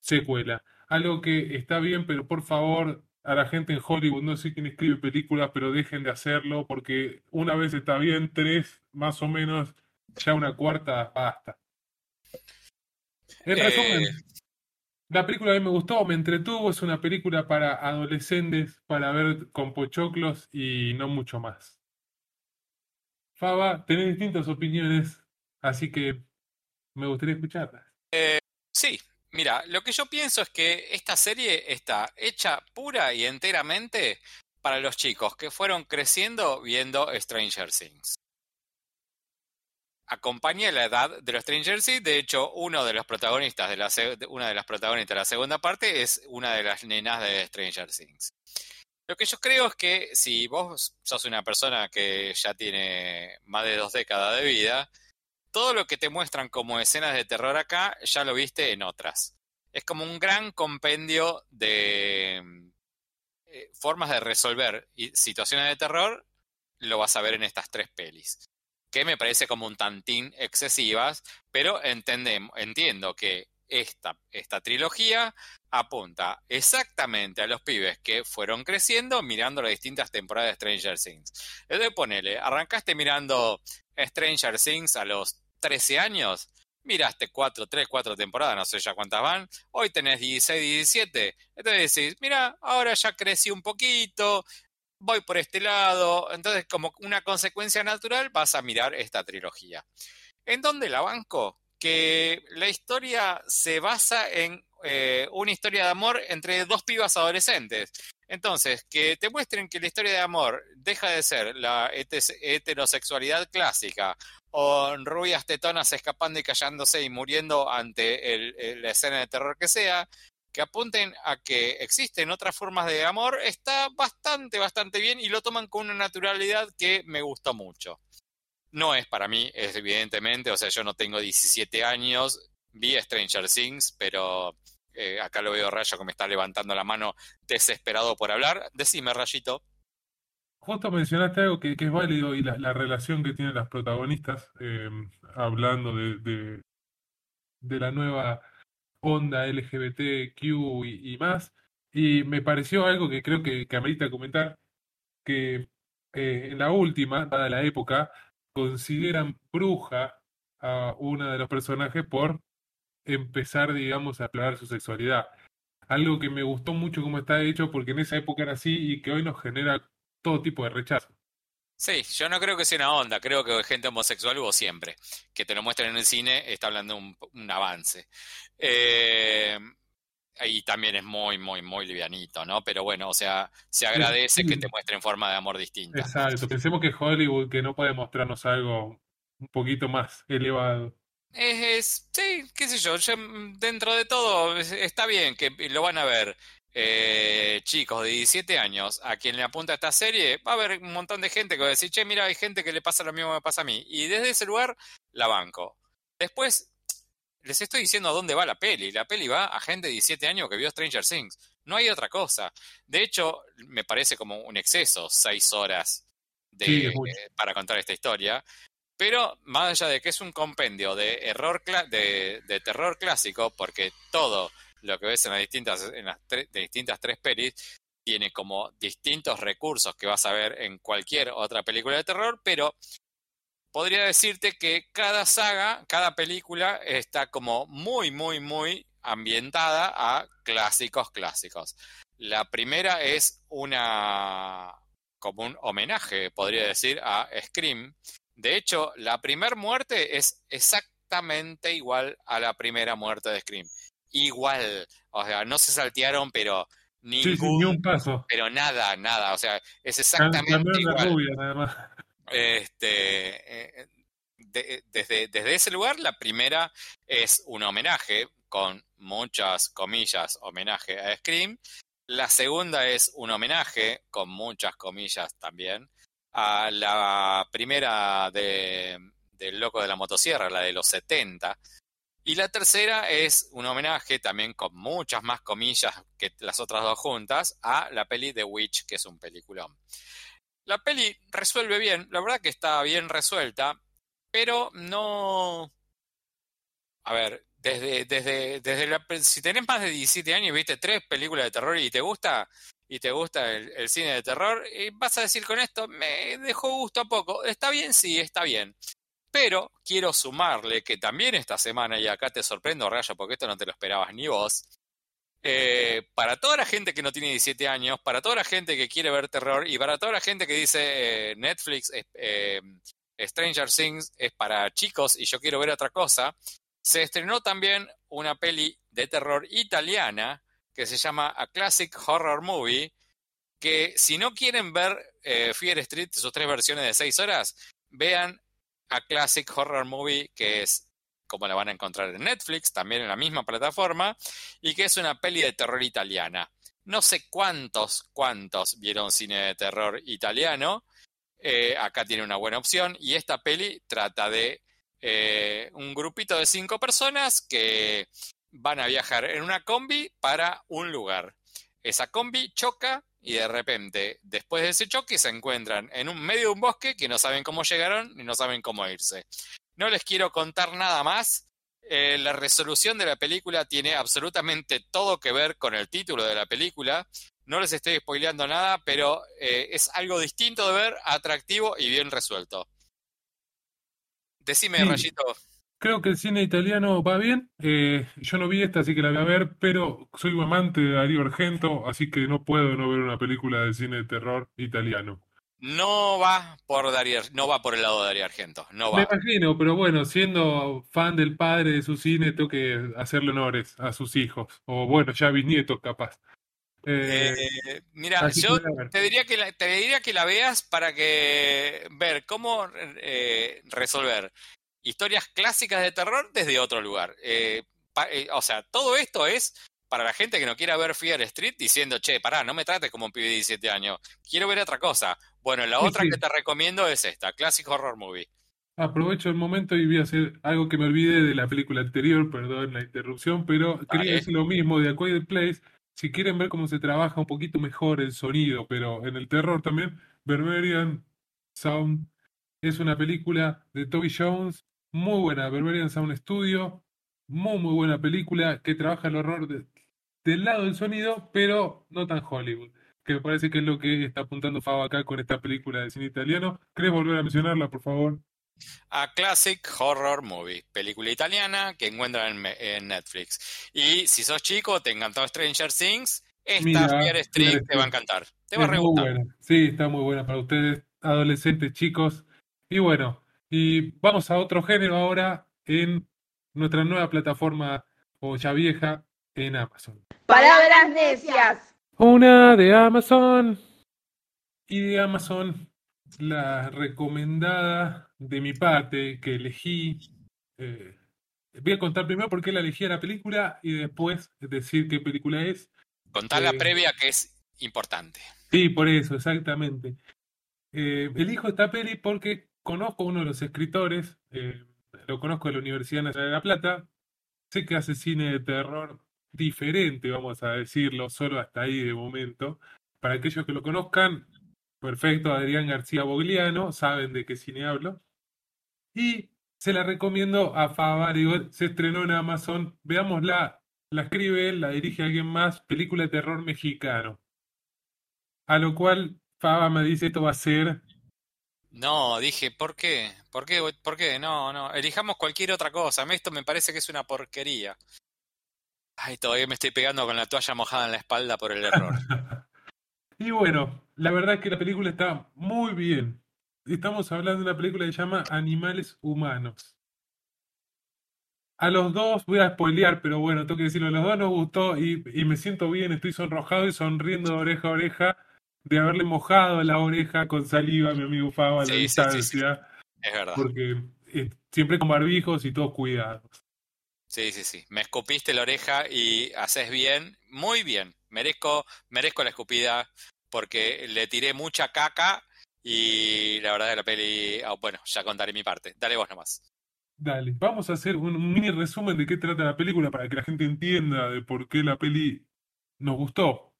secuela. Algo que está bien, pero por favor, a la gente en Hollywood, no sé quién escribe películas, pero dejen de hacerlo, porque una vez está bien, tres más o menos, ya una cuarta basta. En Eh, resumen, la película a mí me gustó, me entretuvo, es una película para adolescentes, para ver con pochoclos y no mucho más. Faba, tenés distintas opiniones, así que me gustaría escucharlas. sí, mira, lo que yo pienso es que esta serie está hecha pura y enteramente para los chicos que fueron creciendo viendo Stranger Things. Acompaña la edad de los Stranger Things, de hecho, uno de los protagonistas de la una de las protagonistas de la segunda parte es una de las nenas de Stranger Things. Lo que yo creo es que si vos sos una persona que ya tiene más de dos décadas de vida, todo lo que te muestran como escenas de terror acá ya lo viste en otras. Es como un gran compendio de eh, formas de resolver situaciones de terror, lo vas a ver en estas tres pelis. Que me parece como un tantín excesivas, pero entendem- entiendo que esta, esta trilogía apunta exactamente a los pibes que fueron creciendo mirando las distintas temporadas de Stranger Things. Entonces ponele, arrancaste mirando Stranger Things a los 13 años, miraste 4, 3, 4 temporadas, no sé ya cuántas van, hoy tenés 16, 17, entonces decís, mira, ahora ya crecí un poquito, voy por este lado, entonces como una consecuencia natural vas a mirar esta trilogía. ¿En dónde la banco? Que la historia se basa en eh, una historia de amor entre dos pibas adolescentes. Entonces, que te muestren que la historia de amor deja de ser la heterosexualidad clásica o rubias tetonas escapando y callándose y muriendo ante el- la escena de terror que sea, que apunten a que existen otras formas de amor, está bastante, bastante bien y lo toman con una naturalidad que me gusta mucho. No es para mí, evidentemente, o sea, yo no tengo 17 años, vi Stranger Things, pero eh, acá lo veo Rayo que me está levantando la mano desesperado por hablar. Decime, Rayito. Justo mencionaste algo que, es válido y la, la relación que tienen las protagonistas, eh, hablando de, de la nueva onda LGBTQ y, y más, y me pareció algo que creo que, que amerita comentar, que eh, en la última, dada la época, consideran bruja a una de los personajes por empezar, digamos, a aclarar su sexualidad. Algo que me gustó mucho cómo está hecho, porque en esa época era así y que hoy nos genera todo tipo de rechazo. Sí, yo no creo que sea una onda, creo que gente homosexual hubo siempre. Que te lo muestren en el cine está hablando de un, un avance. Eh, y también es muy, muy, muy livianito, ¿no? Pero bueno, o sea, se agradece que te muestren forma de amor distinta. Exacto, pensemos que Hollywood que no puede mostrarnos algo un poquito más elevado. es, sí, qué sé yo, mm, dentro de todo está bien que lo van a ver eh, chicos de 17 años a quien le apunta esta serie, va a haber un montón de gente que va a decir, che, mira, hay gente que le pasa lo mismo que me pasa a mí. Y desde ese lugar la banco. Después, les estoy diciendo a dónde va la peli. La peli va a gente de 17 años que vio Stranger Things. No hay otra cosa. De hecho, me parece como un exceso, seis horas de, para contar esta historia. Pero más allá de que es un compendio de error de, de terror clásico, porque todo lo que ves en las distintas, en las distintas tres pelis, tiene como distintos recursos que vas a ver en cualquier otra película de terror, pero podría decirte que cada saga, cada película está como muy, muy, muy ambientada a clásicos clásicos. La primera es una como un homenaje, podría decir, a Scream. De hecho, la primera muerte es exactamente igual a la primera muerte de Scream igual. O sea, no se saltearon, pero ni un paso. Pero nada, nada. O sea, es exactamente igual. Este, eh, desde, desde ese lugar, la primera es un homenaje, con muchas comillas, homenaje a Scream. La segunda es un homenaje, con muchas comillas también, a la primera de, del Loco de la Motosierra, la de los 70, y la tercera es un homenaje, también con muchas más comillas que las otras dos juntas, a la peli The Witch, que es un peliculón. La peli resuelve bien, la verdad que está bien resuelta, pero no... A ver, desde, desde, desde la, si tenés más de 17 años y viste tres películas de terror y te gusta, y te gusta el, cine de terror, y vas a decir con esto, me dejó gusto a poco. Está bien, sí, está bien. Pero quiero sumarle que también esta semana, y acá te sorprendo, Rayo, porque esto no te lo esperabas ni vos, eh, para toda la gente que no tiene 17 años, para toda la gente que quiere ver terror y para toda la gente que dice eh, Netflix, eh, Stranger Things es para chicos y yo quiero ver otra cosa, se estrenó también una peli de terror italiana que se llama A Classic Horror Movie, que si no quieren ver Fear Street, sus tres versiones de 6 horas, vean a Classic Horror Movie, que es como la van a encontrar en Netflix, también en la misma plataforma, y que es una peli de terror italiana. No sé cuántos, cuántos vieron cine de terror italiano. Eh, acá tiene una buena opción. Y esta peli trata de eh, un grupito de cinco personas que van a viajar en una combi para un lugar. Esa combi choca y de repente, después de ese choque, se encuentran en un medio de un bosque que no saben cómo llegaron y no saben cómo irse. No les quiero contar nada más. Eh, la resolución de la película tiene absolutamente todo que ver con el título de la película. No les estoy spoileando nada, pero eh, es algo distinto de ver, atractivo y bien resuelto. Decime, Rayito. Creo que el cine italiano va bien. Eh, yo no vi esta, así que la voy a ver, pero soy un amante de Darío Argento, así que no puedo no ver una película de cine de terror italiano. No va por Darío, no va por el lado de Darío Argento, no va. Me imagino, pero bueno, siendo fan del padre de su cine, tengo que hacerle honores a sus hijos, o bueno, ya bisnietos capaz. Eh, mira, yo te diría que la, te diría que la veas para que ver cómo eh, resolver historias clásicas de terror desde otro lugar. Eh, eh, o sea, todo esto es para la gente que no quiera ver Fear Street diciendo, che, pará, no me trates como un pibe de 17 años, quiero ver otra cosa. Bueno, la otra que te recomiendo es esta, Classic Horror Movie. Aprovecho el momento y voy a hacer algo que me olvidé de la película anterior, perdón la interrupción, pero quería decir lo mismo de A Quiet Place. Si quieren ver cómo se trabaja un poquito mejor el sonido, pero en el terror también, Berberian Sound es una película de Toby Jones muy buena, Berberian Sound Studio, muy muy buena película que trabaja el horror del lado del sonido, pero no tan Hollywood, que me parece que es lo que está apuntando Fabo acá con esta película de cine italiano. ¿Querés volver a mencionarla, por favor? A Classic Horror Movie, película italiana que encuentran en, Netflix. Y si sos chico, te encantó Stranger Things, esta Fear Street te va a encantar. Te va a re Sí, está muy buena para ustedes, adolescentes, chicos. Y bueno, y vamos a otro género ahora en nuestra nueva plataforma, o ya vieja, en Amazon. Palabras necias. Una de Amazon. Y de Amazon, la recomendada de mi parte que elegí, eh, Voy a contar primero por qué la elegí a la película y después decir qué película es. Contar la Eh, previa que es importante. Sí, por eso, exactamente. Eh, elijo esta peli porque conozco a uno de los escritores, eh, lo conozco de la Universidad Nacional de La Plata, sé que hace cine de terror diferente, vamos a decirlo, solo hasta ahí de momento. Para aquellos que lo conozcan, perfecto, Adrián García Bogliano, saben de qué cine hablo. Y se la recomiendo a Fava, digo, se estrenó en Amazon, veámosla, la escribe él, la dirige alguien más, película de terror mexicano. A lo cual Fava me dice, esto va a ser No, dije, ¿por qué? ¿Por qué? ¿Por qué? No, no. Elijamos cualquier otra cosa. Esto me parece que es una porquería. Ay, todavía me estoy pegando con la toalla mojada en la espalda por el error. Y bueno, la verdad es que la película está muy bien. Estamos hablando de una película que se llama Animales Humanos. A los dos, voy a spoilear, pero bueno, tengo que decirlo, a los dos nos gustó y, y me siento bien, estoy sonrojado y sonriendo de oreja a oreja de haberle mojado la oreja con saliva a mi amigo Fava a la Sí, sí, distancia, Es verdad. porque eh, siempre con barbijos y todos cuidados. Sí, sí, sí. Me escupiste la oreja y haces bien, muy bien. Merezco, merezco la escupida porque le tiré mucha caca y la verdad de la peli, ah, bueno, ya contaré mi parte. Dale vos nomás. Dale, vamos a hacer un, un mini resumen de qué trata la película para que la gente entienda de por qué la peli nos gustó.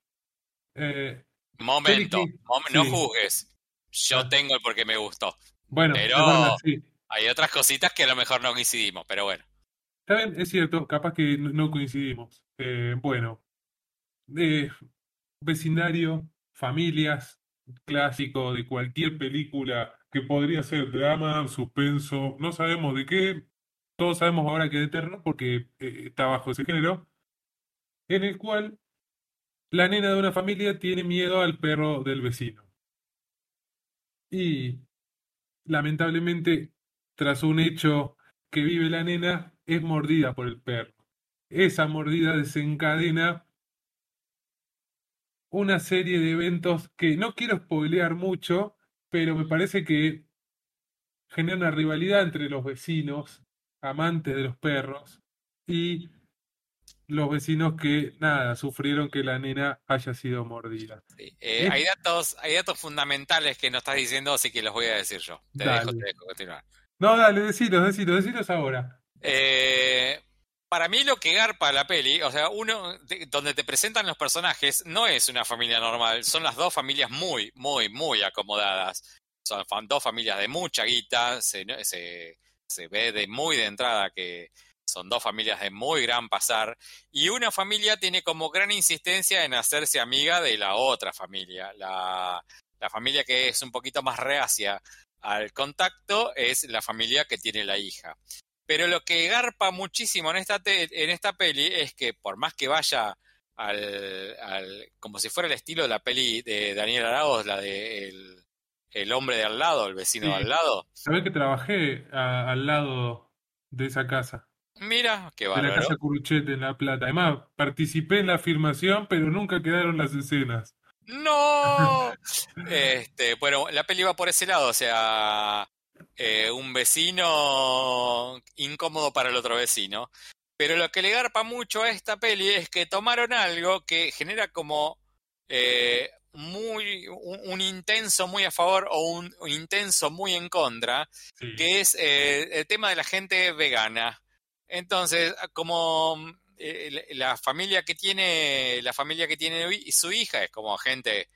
Eh, Momento, no juzgues. Yo Ah. tengo el por qué me gustó. bueno, Pero- es verdad, sí. Hay otras cositas que a lo mejor no coincidimos, pero bueno. Está bien, es cierto, capaz que no, coincidimos. Eh, bueno, eh, vecindario, familias, clásico de cualquier película que podría ser drama, suspenso, no sabemos de qué, todos sabemos ahora que de terror porque eh, está bajo ese género, en el cual la nena de una familia tiene miedo al perro del vecino. Y lamentablemente, tras un hecho que vive la nena, es mordida por el perro. Esa mordida desencadena una serie de eventos que no quiero spoilear mucho, pero me parece que genera una rivalidad entre los vecinos, amantes de los perros, y los vecinos que, nada, sufrieron que la nena haya sido mordida. Sí. Eh, hay datos, hay datos fundamentales que no estás diciendo, así que los voy a decir yo. Te dejo, te dejo continuar. No, dale, decilos, decilos, decilos ahora. Eh, para mí lo que garpa la peli, o sea, uno de- donde te presentan los personajes, no es una familia normal, son las dos familias muy, muy, muy acomodadas. Son dos familias de mucha guita, se, se, se ve de muy de entrada que son dos familias de muy gran pasar, y una familia tiene como gran insistencia en hacerse amiga de la otra familia. La, la familia que es un poquito más reacia al contacto es la familia que tiene la hija. Pero lo que garpa muchísimo en esta, te- en esta peli es que por más que vaya al, al- como si fuera el estilo de la peli de Daniel Arauz, la de el, el hombre de al lado, el vecino Sí. de al lado. Sabés que trabajé a- al lado de esa casa, Mira, qué de la bárbaro. casa Curuchete en La Plata. Además, participé en la filmación, pero nunca quedaron las escenas. ¡No! Este, bueno, la peli va por ese lado, o sea, eh, un vecino incómodo para el otro vecino. Pero lo que le garpa mucho a esta peli es que tomaron algo que genera como eh, muy un, un intenso muy a favor o un, un intenso muy en contra, Sí. que es eh, el tema de la gente vegana. Entonces, como eh, la familia que tiene, la familia que tiene su hija es como gente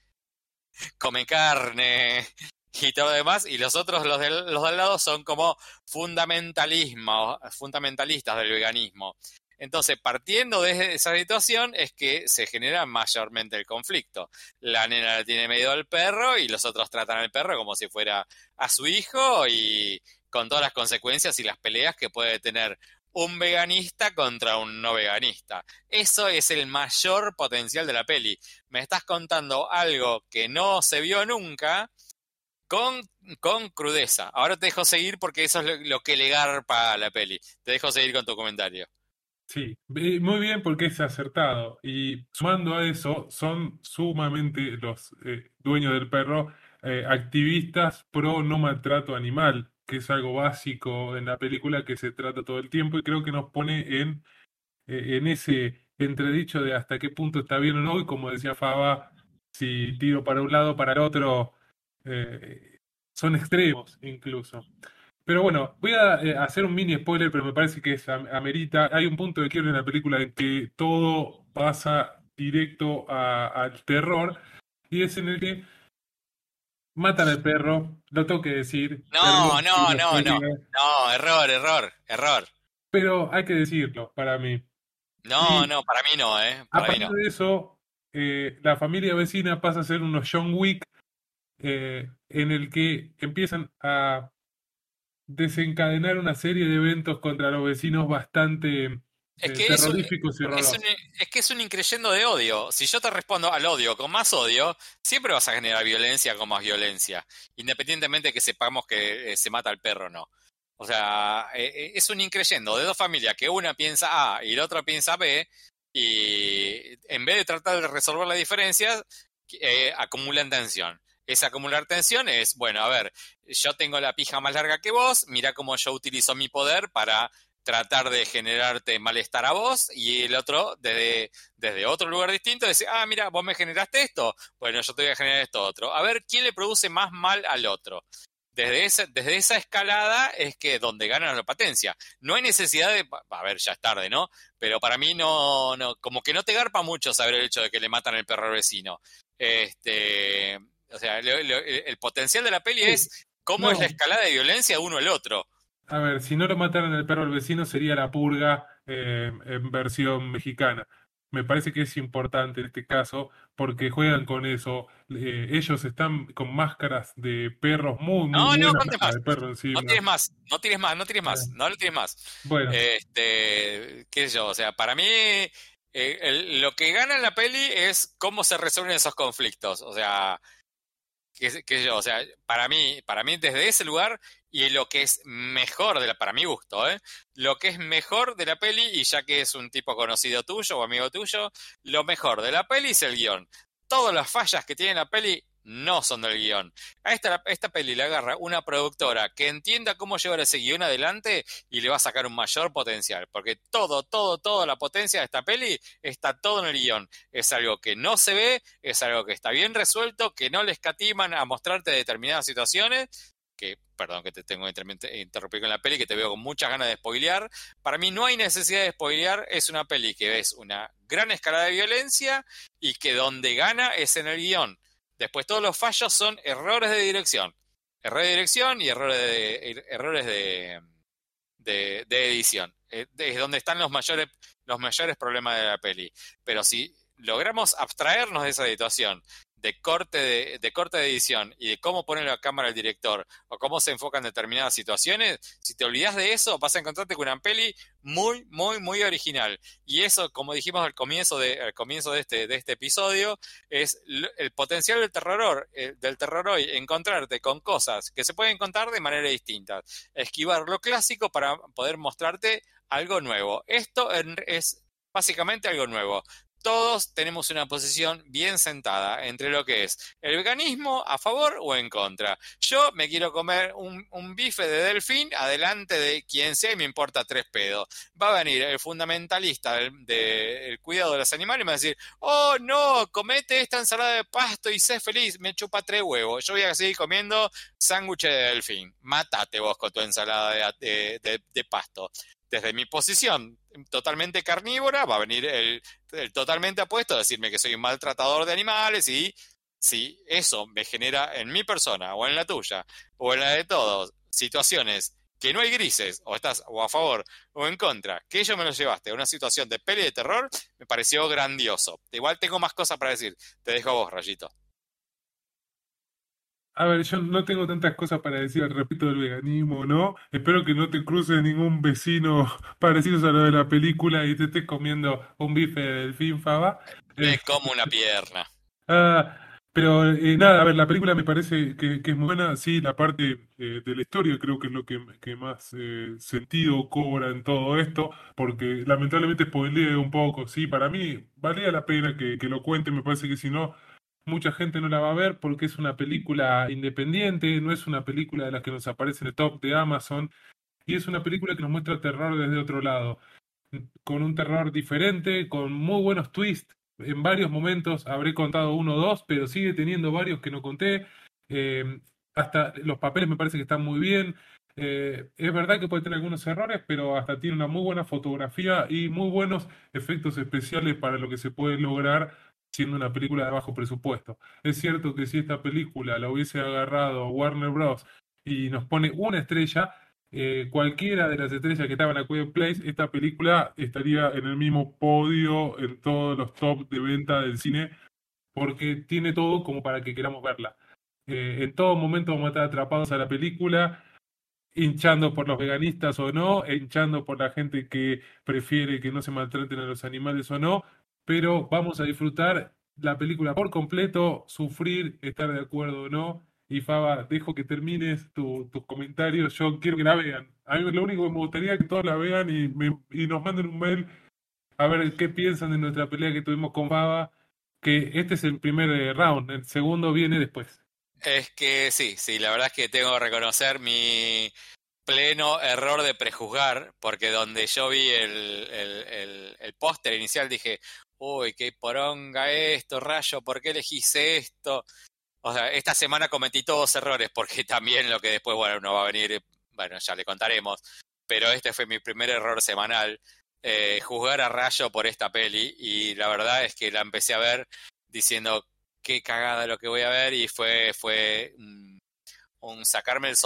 come carne y todo lo demás, y los otros, los del, los de al lado, son como fundamentalismo, fundamentalistas del veganismo. Entonces, partiendo de esa situación, es que se genera mayormente el conflicto. La nena le tiene miedo al perro y los otros tratan al perro como si fuera a su hijo y con todas las consecuencias y las peleas que puede tener un veganista contra un no veganista. Eso es el mayor potencial de la peli. Me estás contando algo que no se vio nunca con, con crudeza. Ahora te dejo seguir porque eso es lo, que le garpa a la peli. Te dejo seguir con tu comentario. Sí, muy bien porque es acertado. Y sumando a eso, son sumamente los eh, dueños del perro eh, activistas pro no maltrato animal. Que es algo básico en la película que se trata todo el tiempo y creo que nos pone en, eh, en ese entredicho de hasta qué punto está bien o no, y como decía Faba, si tiro para un lado, para el otro, eh, son extremos incluso. Pero bueno, voy a eh, hacer un mini spoiler, pero me parece que es amerita. Hay un punto de quiero en la película en que todo pasa directo al terror, y es en el que matan al perro, lo tengo que decir. No, no, no, no. No, error, error, error. Pero hay que decirlo, para mí. No, no, para mí no, ¿eh? Para mí no. de eso, eh, la familia vecina pasa a ser unos John Wick eh, en el que empiezan a desencadenar una serie de eventos contra los vecinos bastante es que, es, un, es, que es un increyendo de odio. Si yo te respondo al odio con más odio, siempre vas a generar violencia con más violencia, independientemente de que sepamos que eh, se mata al perro o no. O sea, eh, eh, es un increyendo de dos familias que una piensa A y la otra piensa B, y en vez de tratar de resolver las diferencias, acumulan tensión. Ese acumular tensión es, bueno, a ver, yo tengo la pija más larga que vos, mira cómo yo utilizo mi poder para tratar de generarte malestar a vos y el otro desde, desde otro lugar distinto decir, ah, mira, vos me generaste esto, bueno, yo te voy a generar esto otro. A ver, ¿quién le produce más mal al otro? Desde esa, desde esa escalada es que donde gana la potencia. No hay necesidad de, a ver, ya es tarde, ¿no? Pero para mí no, no, como que no te garpa mucho saber el hecho de que le matan el perro al vecino. Este, o sea, el, potencial de la peli es cómo es la escalada de violencia uno al otro. A ver, si no lo mataran el perro al vecino sería la purga eh, en versión mexicana. Me parece que es importante en este caso porque juegan con eso. Eh, ellos están con máscaras de perros muy, muy No, no, más. no tienes más, no tienes más, no tienes más, no lo tienes más. Bueno. Este, qué sé yo, o sea, para mí eh, lo que gana en la peli es cómo se resuelven esos conflictos. O sea, que, yo, o sea, para mí, para mí desde ese lugar y lo que es mejor de la, para mi gusto, ¿eh? lo que es mejor de la peli, y ya que es un tipo conocido tuyo o amigo tuyo, lo mejor de la peli es el guion. Todas las fallas que tiene la peli no son del guion. A esta, esta peli le agarra una productora que entienda cómo llevar ese guion adelante y le va a sacar un mayor potencial. Porque todo, todo, toda la potencia de esta peli está todo en el guion. Es algo que no se ve, es algo que está bien resuelto, que no le escatiman a mostrarte determinadas situaciones. Que, perdón que te tengo que interrumpir con la peli, que te veo con muchas ganas de spoilear. Para mí no hay necesidad de spoilear, es una peli que ves una gran escala de violencia y que donde gana es en el guion Después todos los fallos son errores de dirección. Errores de dirección y errores de, er, errores de, de, edición. Eh, es donde están los mayores, los mayores problemas de la peli. Pero si logramos abstraernos de esa situación de corte de, corte de edición y de cómo pone la cámara el director o cómo se enfocan determinadas situaciones, si te olvidas de eso, vas a encontrarte con una peli muy, muy, muy original. Y eso, como dijimos al comienzo de, al comienzo de este, de este episodio, es el potencial del terror, eh, del terror hoy, encontrarte con cosas que se pueden contar de manera distinta. Esquivar lo clásico para poder mostrarte algo nuevo. Esto es básicamente algo nuevo todos tenemos una posición bien sentada entre lo que es el veganismo a favor o en contra. Yo me quiero comer un, bife de delfín adelante de quien sea y me importa tres pedos. Va a venir el fundamentalista del, cuidado de los animales y me va a decir, oh no, comete esta ensalada de pasto y sé feliz, me chupa tres huevos. Yo voy a seguir comiendo sándwiches de delfín. Mátate vos con tu ensalada de pasto desde mi posición totalmente carnívora, va a venir el, totalmente apuesto a decirme que soy un maltratador de animales y si eso me genera en mi persona o en la tuya o en la de todos situaciones que no hay grises, o estás o a favor o en contra, que ellos me lo llevaste a una situación de peli de terror, me pareció grandioso. Igual tengo más cosas para decir. Te dejo a vos, Rayito. A ver, yo no tengo tantas cosas para decir al respecto del veganismo, ¿no? Espero que no te cruces ningún vecino parecido a lo de la película y te estés comiendo un bife de delfín, Faba. Es como una pierna. Ah, pero eh, nada, a ver, la película me parece que, es muy buena, sí, la parte eh, de la historia creo que es lo que, más eh, sentido cobra en todo esto, porque lamentablemente spoileé un poco, sí, para mí valía la pena que, que lo cuente, me parece que si no mucha gente no la va a ver porque es una película independiente, no es una película de las que nos aparece en el top de Amazon, y es una película que nos muestra terror desde otro lado, con un terror diferente, con muy buenos twists. En varios momentos habré contado uno o dos, pero sigue teniendo varios que no conté. Eh, hasta los papeles me parece que están muy bien. Eh, es verdad que puede tener algunos errores, pero hasta tiene una muy buena fotografía y muy buenos efectos especiales para lo que se puede lograr siendo una película de bajo presupuesto. Es cierto que si esta película la hubiese agarrado Warner Bros. y nos pone una estrella, eh, cualquiera de las estrellas que estaban a Quiet Place, esta película estaría en el mismo podio en todos los top de venta del cine, porque tiene todo como para que queramos verla. Eh, en todo momento vamos a estar atrapados a la película, hinchando por los veganistas o no, hinchando por la gente que prefiere que no se maltraten a los animales o no, pero vamos a disfrutar la película por completo, sufrir, estar de acuerdo o no. Y Faba, dejo que termines tus comentarios. Yo quiero que la vean. A mí lo único que me gustaría es que todos la vean y, y nos manden un mail a ver qué piensan de nuestra pelea que tuvimos con Faba. Que este es el primer eh, round, el segundo viene después. Es que sí, sí, la verdad es que tengo que reconocer mi pleno error de prejuzgar, porque donde yo vi el, el, el, póster inicial dije, uy, qué poronga esto, rayo, ¿por qué elegís esto? O sea, esta semana cometí todos errores, porque también lo que después, bueno, no va a venir, bueno, ya le contaremos, pero este fue mi primer error semanal, eh, juzgar a Rayo por esta peli, y la verdad es que la empecé a ver diciendo, qué cagada lo que voy a ver y fue, fue un, sacarme el,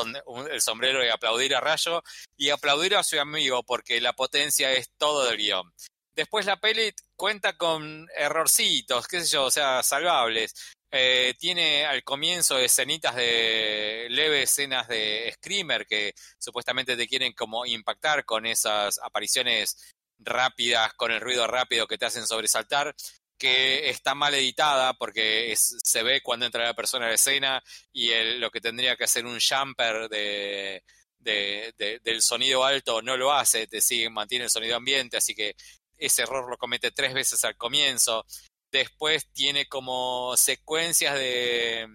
sombrero y aplaudir a Rayo y aplaudir a su amigo porque la potencia es todo del guion. Después la peli cuenta con errorcitos, qué sé yo, o sea, salvables. Eh, tiene al comienzo escenitas de leves escenas de screamer que supuestamente te quieren como impactar con esas apariciones rápidas, con el ruido rápido que te hacen sobresaltar que está mal editada porque se ve cuando entra la persona a la escena y lo que tendría que hacer un jumper de, del sonido alto no lo hace, te sigue, mantiene el sonido ambiente, así que ese error lo comete tres veces al comienzo. Después tiene como secuencias de,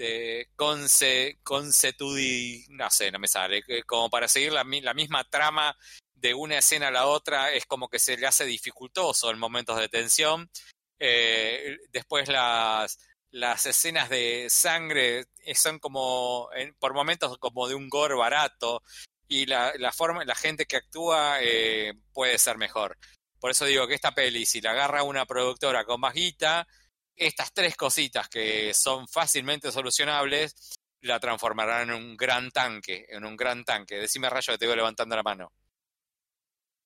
de conce, consetudi, no sé, no me sale, como para seguir la, misma trama de una escena a la otra es como que se le hace dificultoso en momentos de tensión. Eh, después las, las escenas de sangre son como, por momentos, como de un gore barato y la, la forma, la gente que actúa eh, puede ser mejor. Por eso digo que esta peli, si la agarra una productora con más guita, estas tres cositas que son fácilmente solucionables, la transformarán en un gran tanque, en un gran tanque. Decime rayo que te veo levantando la mano.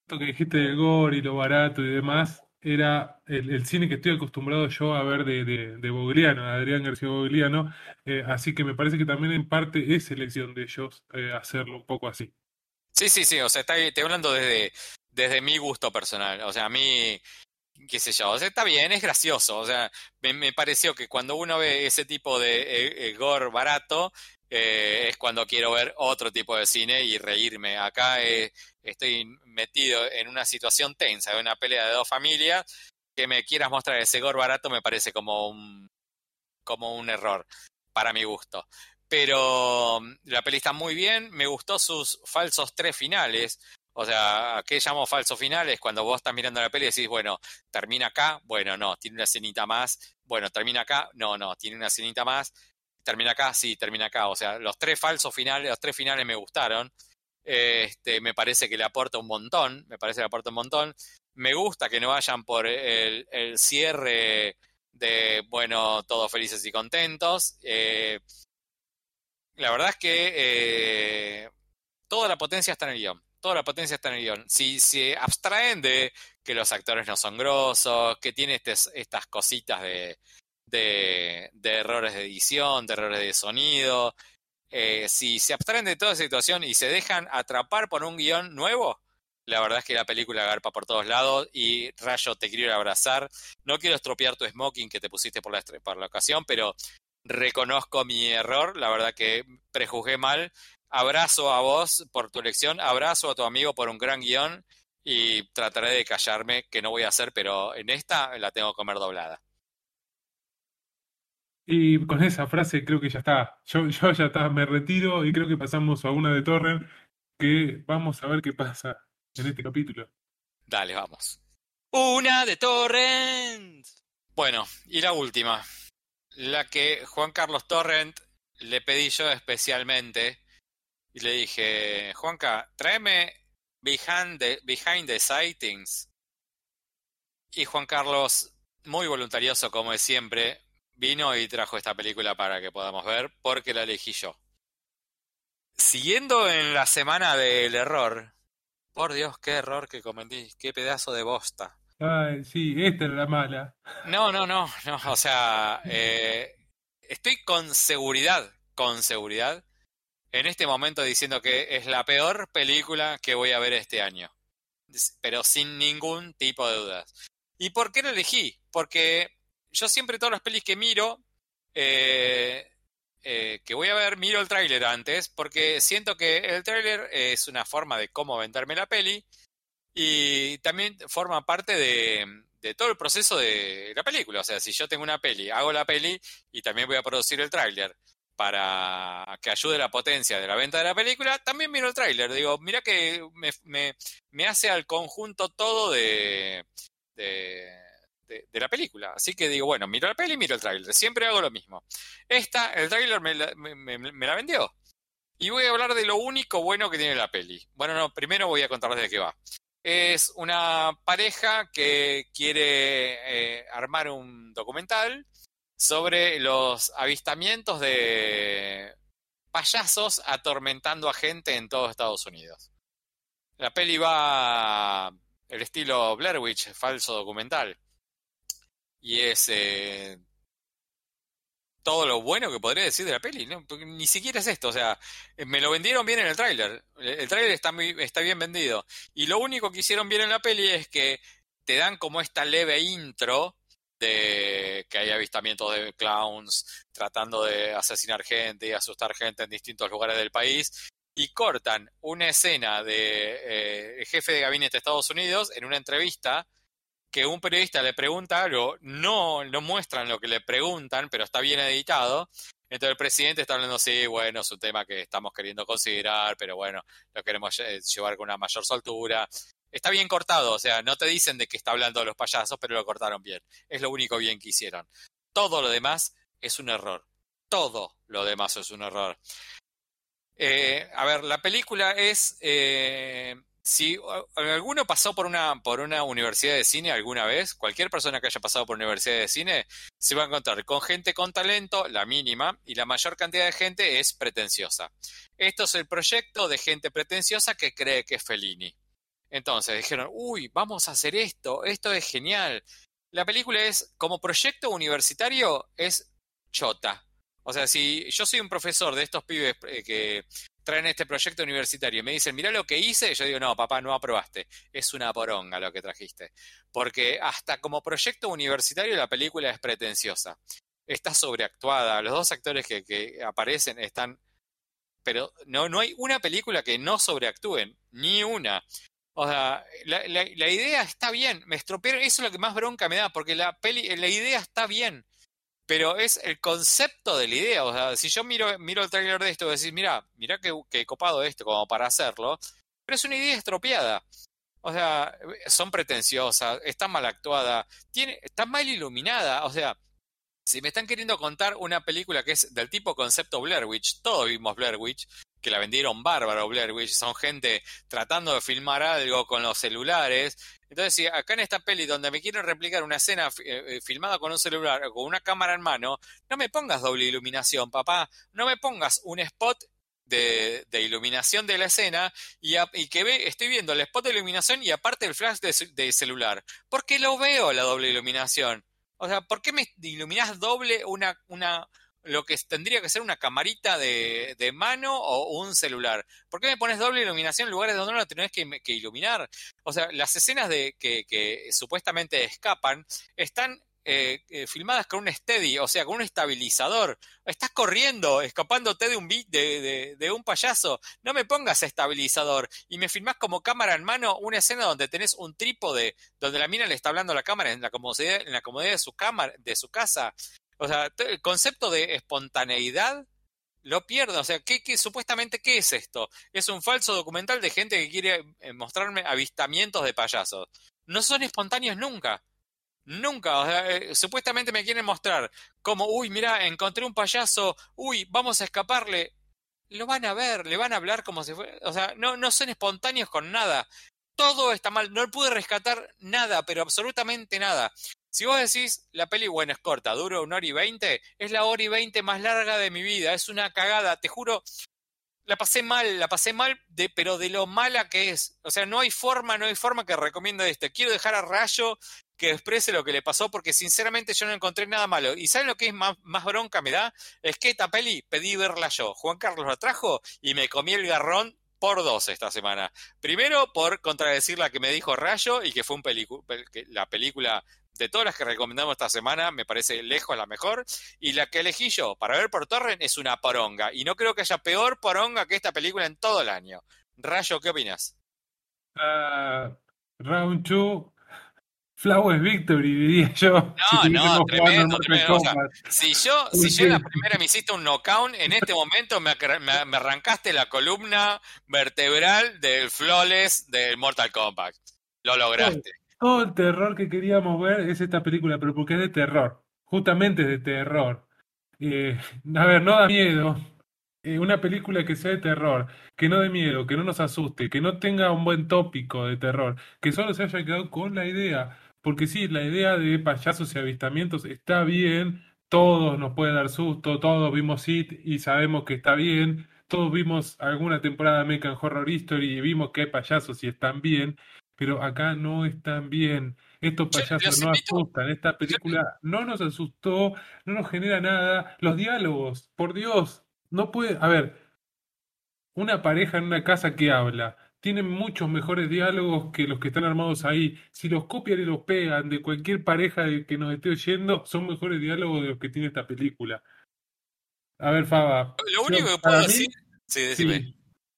Esto que dijiste del gore y lo barato y demás, era el, cine que estoy acostumbrado yo a ver de, de, de Bogliano, Adrián García Bogliano, eh, así que me parece que también en parte es elección de ellos eh, hacerlo un poco así. Sí, sí, sí, o sea, está, estoy hablando desde, desde mi gusto personal, o sea, a mí, qué sé yo, o sea, está bien, es gracioso, o sea, me, pareció que cuando uno ve ese tipo de eh, gore barato, eh, es cuando quiero ver otro tipo de cine y reírme. Acá eh, estoy metido en una situación tensa, en una pelea de dos familias, que me quieras mostrar ese gore barato me parece como un, como un error, para mi gusto. Pero mm, la peli está muy bien, me gustó sus falsos tres finales. O sea, ¿qué llamo falsos finales? Cuando vos estás mirando la peli y decís, bueno, termina acá, bueno, no, tiene una cenita más, bueno, termina acá, no, no, tiene una cenita más, termina acá, sí, termina acá. O sea, los tres falsos finales, los tres finales me gustaron. Este, me parece que le aporta un montón, me parece que le aporta un montón. Me gusta que no vayan por el, cierre de, bueno, todos felices y contentos. Eh, la verdad es que eh, toda la potencia está en el guion. Toda la potencia está en el guion. Si se abstraen de que los actores no son grosos, que tiene estas cositas de, de, errores de edición, de errores de sonido. Eh, si se abstraen de toda esa situación y se dejan atrapar por un guion nuevo, la verdad es que la película agarpa por todos lados y Rayo te quiero abrazar. No quiero estropear tu smoking que te pusiste por la, por la ocasión, pero reconozco mi error. La verdad que prejuzgué mal. Abrazo a vos por tu elección, abrazo a tu amigo por un gran guion y trataré de callarme, que no voy a hacer, pero en esta la tengo que comer doblada. Y con esa frase creo que ya está. Yo, yo ya está, me retiro y creo que pasamos a una de Torrent que vamos a ver qué pasa en este capítulo. Dale, vamos. Una de Torrent. Bueno, y la última. La que Juan Carlos Torrent le pedí yo especialmente. Y le dije, Juanca, tráeme Behind the, behind the Sightings. Y Juan Carlos, muy voluntarioso como es siempre, vino y trajo esta película para que podamos ver porque la elegí yo. Siguiendo en la semana del error, por Dios, qué error que cometí, qué pedazo de bosta. Ay, sí, esta era la mala. No, no, no, no, o sea, eh, estoy con seguridad, con seguridad, en este momento diciendo que es la peor película que voy a ver este año, pero sin ningún tipo de dudas. ¿Y por qué la elegí? Porque yo siempre todas las pelis que miro, eh, eh, que voy a ver, miro el tráiler antes, porque siento que el tráiler es una forma de cómo venderme la peli y también forma parte de, de, todo el proceso de la película. O sea, si yo tengo una peli, hago la peli y también voy a producir el tráiler para que ayude la potencia de la venta de la película, también miro el tráiler. Digo, mira que me, me, hace al conjunto todo de, de de, la película. Así que digo, bueno, miro la peli y miro el tráiler. Siempre hago lo mismo. Esta, el tráiler me, me, me, la vendió. Y voy a hablar de lo único bueno que tiene la peli. Bueno, no, primero voy a contarles de qué va. Es una pareja que quiere eh, armar un documental sobre los avistamientos de payasos atormentando a gente en todo Estados Unidos. La peli va el estilo Blair Witch, falso documental. Y es eh, todo lo bueno que podría decir de la peli, ni siquiera es esto, o sea, eh, me lo vendieron bien en el tráiler, el tráiler está bien vendido, y lo único que hicieron bien en la peli es que te dan como esta leve intro de que hay avistamientos de clowns tratando de asesinar gente y asustar gente en distintos lugares del país, y cortan una escena de eh, jefe de gabinete de Estados Unidos en una entrevista que un periodista le pregunta algo, no, no muestran lo que le preguntan, pero está bien editado. Entonces el presidente está hablando, sí, bueno, es un tema que estamos queriendo considerar, pero bueno, lo queremos llevar con una mayor soltura. Está bien cortado, o sea, no te dicen de que está hablando de los payasos, pero lo cortaron bien. Es lo único bien que hicieron. Todo lo demás es un error. Todo lo demás es un error. Eh, a ver, la película es eh, si alguno pasó por una, por una universidad de cine alguna vez, cualquier persona que haya pasado por una universidad de cine, se va a encontrar con gente con talento, la mínima, y la mayor cantidad de gente es pretenciosa. Esto es el proyecto de gente pretenciosa que cree que es Fellini. Entonces dijeron, uy, vamos a hacer esto, esto es genial. La película es, como proyecto universitario, es chota. O sea, si yo soy un profesor de estos pibes eh, que traen este proyecto universitario y me dicen, mira lo que hice, yo digo, no, papá, no aprobaste. Es una poronga lo que trajiste. Porque hasta como proyecto universitario la película es pretenciosa. Está sobreactuada. Los dos actores que, que aparecen están... Pero no, no hay una película que no sobreactúen. Ni una. O sea, la, idea está bien. Me estropearon. Eso es lo que más bronca me da. Porque la, peli, la idea está bien pero es el concepto de la idea. O sea, si yo miro, miro el trailer de esto decís, mira, mira qué, qué copado esto como para hacerlo, pero es una idea estropeada. O sea, son pretenciosas, está mal actuada, tiene, está mal iluminada. O sea, si me están queriendo contar una película que es del tipo concepto Blair Witch, todos vimos Blair Witch, que la vendieron bárbaro Blair Witch, son gente tratando de filmar algo con los celulares. Entonces, si acá en esta peli donde me quieren replicar una escena eh, filmada con un celular o con una cámara en mano, no me pongas doble iluminación, papá, no me pongas un spot de, de, iluminación de la escena y, que ve, estoy viendo el spot de iluminación y aparte el flash de, celular. Porque lo veo la doble iluminación. O sea, ¿por qué me iluminás doble una, una, lo que tendría que ser una camarita de, de, mano o un celular. ¿Por qué me pones doble iluminación en lugares donde no la tenés que, iluminar? O sea, las escenas de que, que supuestamente escapan están eh, eh, filmadas con un steady, o sea, con un estabilizador. Estás corriendo, escapándote de un de, de, de, un payaso. No me pongas estabilizador y me filmás como cámara en mano una escena donde tenés un trípode, donde la mina le está hablando a la cámara en la comodidad, en la comodidad de su cámara, de su casa. O sea, el concepto de espontaneidad lo pierdo. O sea, ¿qué, supuestamente qué es esto? Es un falso documental de gente que quiere eh, mostrarme avistamientos de payasos. No son espontáneos nunca. Nunca, o sea, eh, supuestamente me quieren mostrar como, uy, mira, encontré un payaso, uy, vamos a escaparle. Lo van a ver, le van a hablar como si fuera, o sea, no, no son espontáneos con nada. Todo está mal, no pude rescatar nada, pero absolutamente nada. Si vos decís, la peli, bueno, es corta, dura una hora y veinte, es la hora y veinte más larga de mi vida, es una cagada, te juro, la pasé mal, la pasé mal, de, pero de lo mala que es. O sea, no hay forma, no hay forma que recomiendo esto. Quiero dejar a Rayo que exprese lo que le pasó porque sinceramente yo no encontré nada malo. ¿Y saben lo que es más, más bronca me da? Es que esta peli pedí verla yo. Juan Carlos la trajo y me comí el garrón por dos esta semana. Primero por contradecir la que me dijo Rayo y que fue un la película de todas las que recomendamos esta semana, me parece lejos la mejor. Y la que elegí yo para ver por Torrent es una poronga. Y no creo que haya peor poronga que esta película en todo el año. Rayo, ¿qué opinas? Uh, round 2, Flowers Victory, diría yo. No, no, tremendo, tremendo. si yo, si yo en la primera me hiciste un knockout, en este momento me, me, arrancaste la columna vertebral del flawless del Mortal Kombat. Lo lograste todo el terror que queríamos ver es esta película, pero porque es de terror, justamente es de terror. Eh, a ver, no da miedo. Eh, una película que sea de terror, que no dé miedo, que no nos asuste, que no tenga un buen tópico de terror, que solo se haya quedado con la idea. Porque sí, la idea de payasos y avistamientos está bien, todos nos puede dar susto, todos vimos It y sabemos que está bien, todos vimos alguna temporada de American Horror History y vimos que hay payasos y están bien, pero acá no están bien. Estos payasos no asustan. Esta película no nos asustó, no nos genera nada. Los diálogos, por Dios, no puede. A ver, una pareja en una casa que habla tiene muchos mejores diálogos que los que están armados ahí. Si los copian y los pegan de cualquier pareja que nos esté oyendo, son mejores diálogos de los que tiene esta película. A ver, Faba. Lo único que puedo decir. Sí,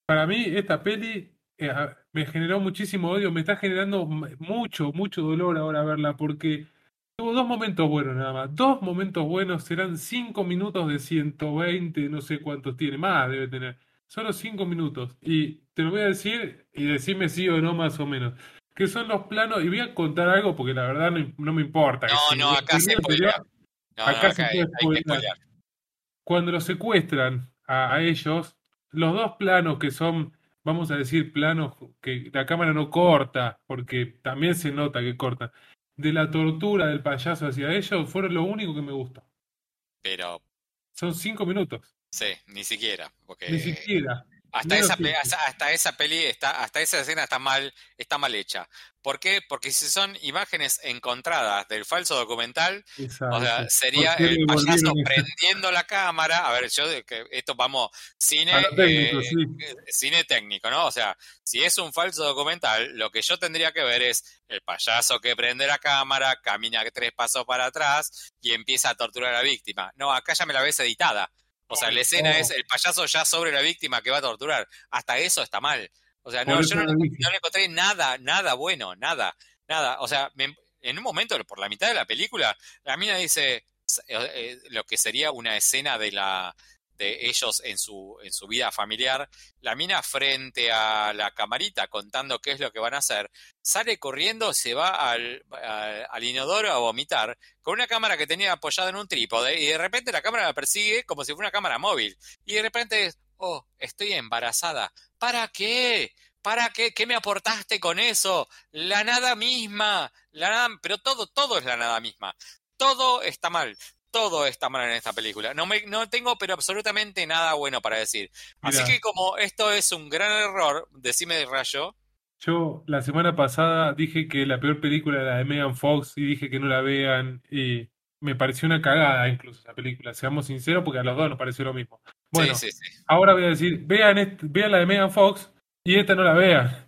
para mí, esta peli eh, me generó muchísimo odio, me está generando mucho, mucho dolor ahora verla, porque tuvo dos momentos buenos nada más. Dos momentos buenos serán cinco minutos de 120, no sé cuántos tiene, más debe tener. Solo cinco minutos. Y te lo voy a decir y decirme sí o no más o menos. Que son los planos, y voy a contar algo porque la verdad no, me importa. No, no, acá se puede acá, se puede Cuando los secuestran a ellos, los dos planos que son vamos a decir, planos que la cámara no corta, porque también se nota que corta, de la tortura del payaso hacia ellos, fueron lo único que me gusta. Pero... Son cinco minutos. Sí, ni siquiera. Porque... Ni siquiera. Hasta esa, hasta esa peli, está, hasta esa escena está mal, está mal hecha. ¿Por qué? Porque si son imágenes encontradas del falso documental, o sea, sería el payaso prendiendo la cámara. A ver, yo que esto vamos, cine, técnico, eh, eh, cine técnico, ¿no? O sea, si es un falso documental, lo que yo tendría que ver es el payaso que prende la cámara, camina tres pasos para atrás y empieza a torturar a la víctima. No, acá ya me la ves editada. O sea, la escena es el payaso ya sobre la víctima que va a torturar. Hasta eso está mal. O sea, no, yo no, le encontré nada, nada bueno, nada, nada. O sea, en un momento, por la mitad de la película, la mina dice eh, eh, lo que sería una escena de la de ellos en su, en su vida familiar, la mina frente a la camarita contando qué es lo que van a hacer, sale corriendo, se va al, al, inodoro a vomitar con una cámara que tenía apoyada en un trípode y de repente la cámara la persigue como si fuera una cámara móvil y de repente es, oh, estoy embarazada. ¿Para qué? ¿Para qué? ¿Qué me aportaste con eso? La nada misma. La nada, pero todo, todo es la nada misma. Todo está mal todo está mal en esta película. No, me, no tengo, pero absolutamente nada bueno para decir. Así que como esto es un gran error, decime de rayo. Yo la semana pasada dije que la peor película era la de Megan Fox y dije que no la vean y me pareció una cagada incluso esa película, seamos sinceros porque a los dos nos pareció lo mismo. Bueno, ahora voy a decir, vean, vean la de Megan Fox y esta no la vean.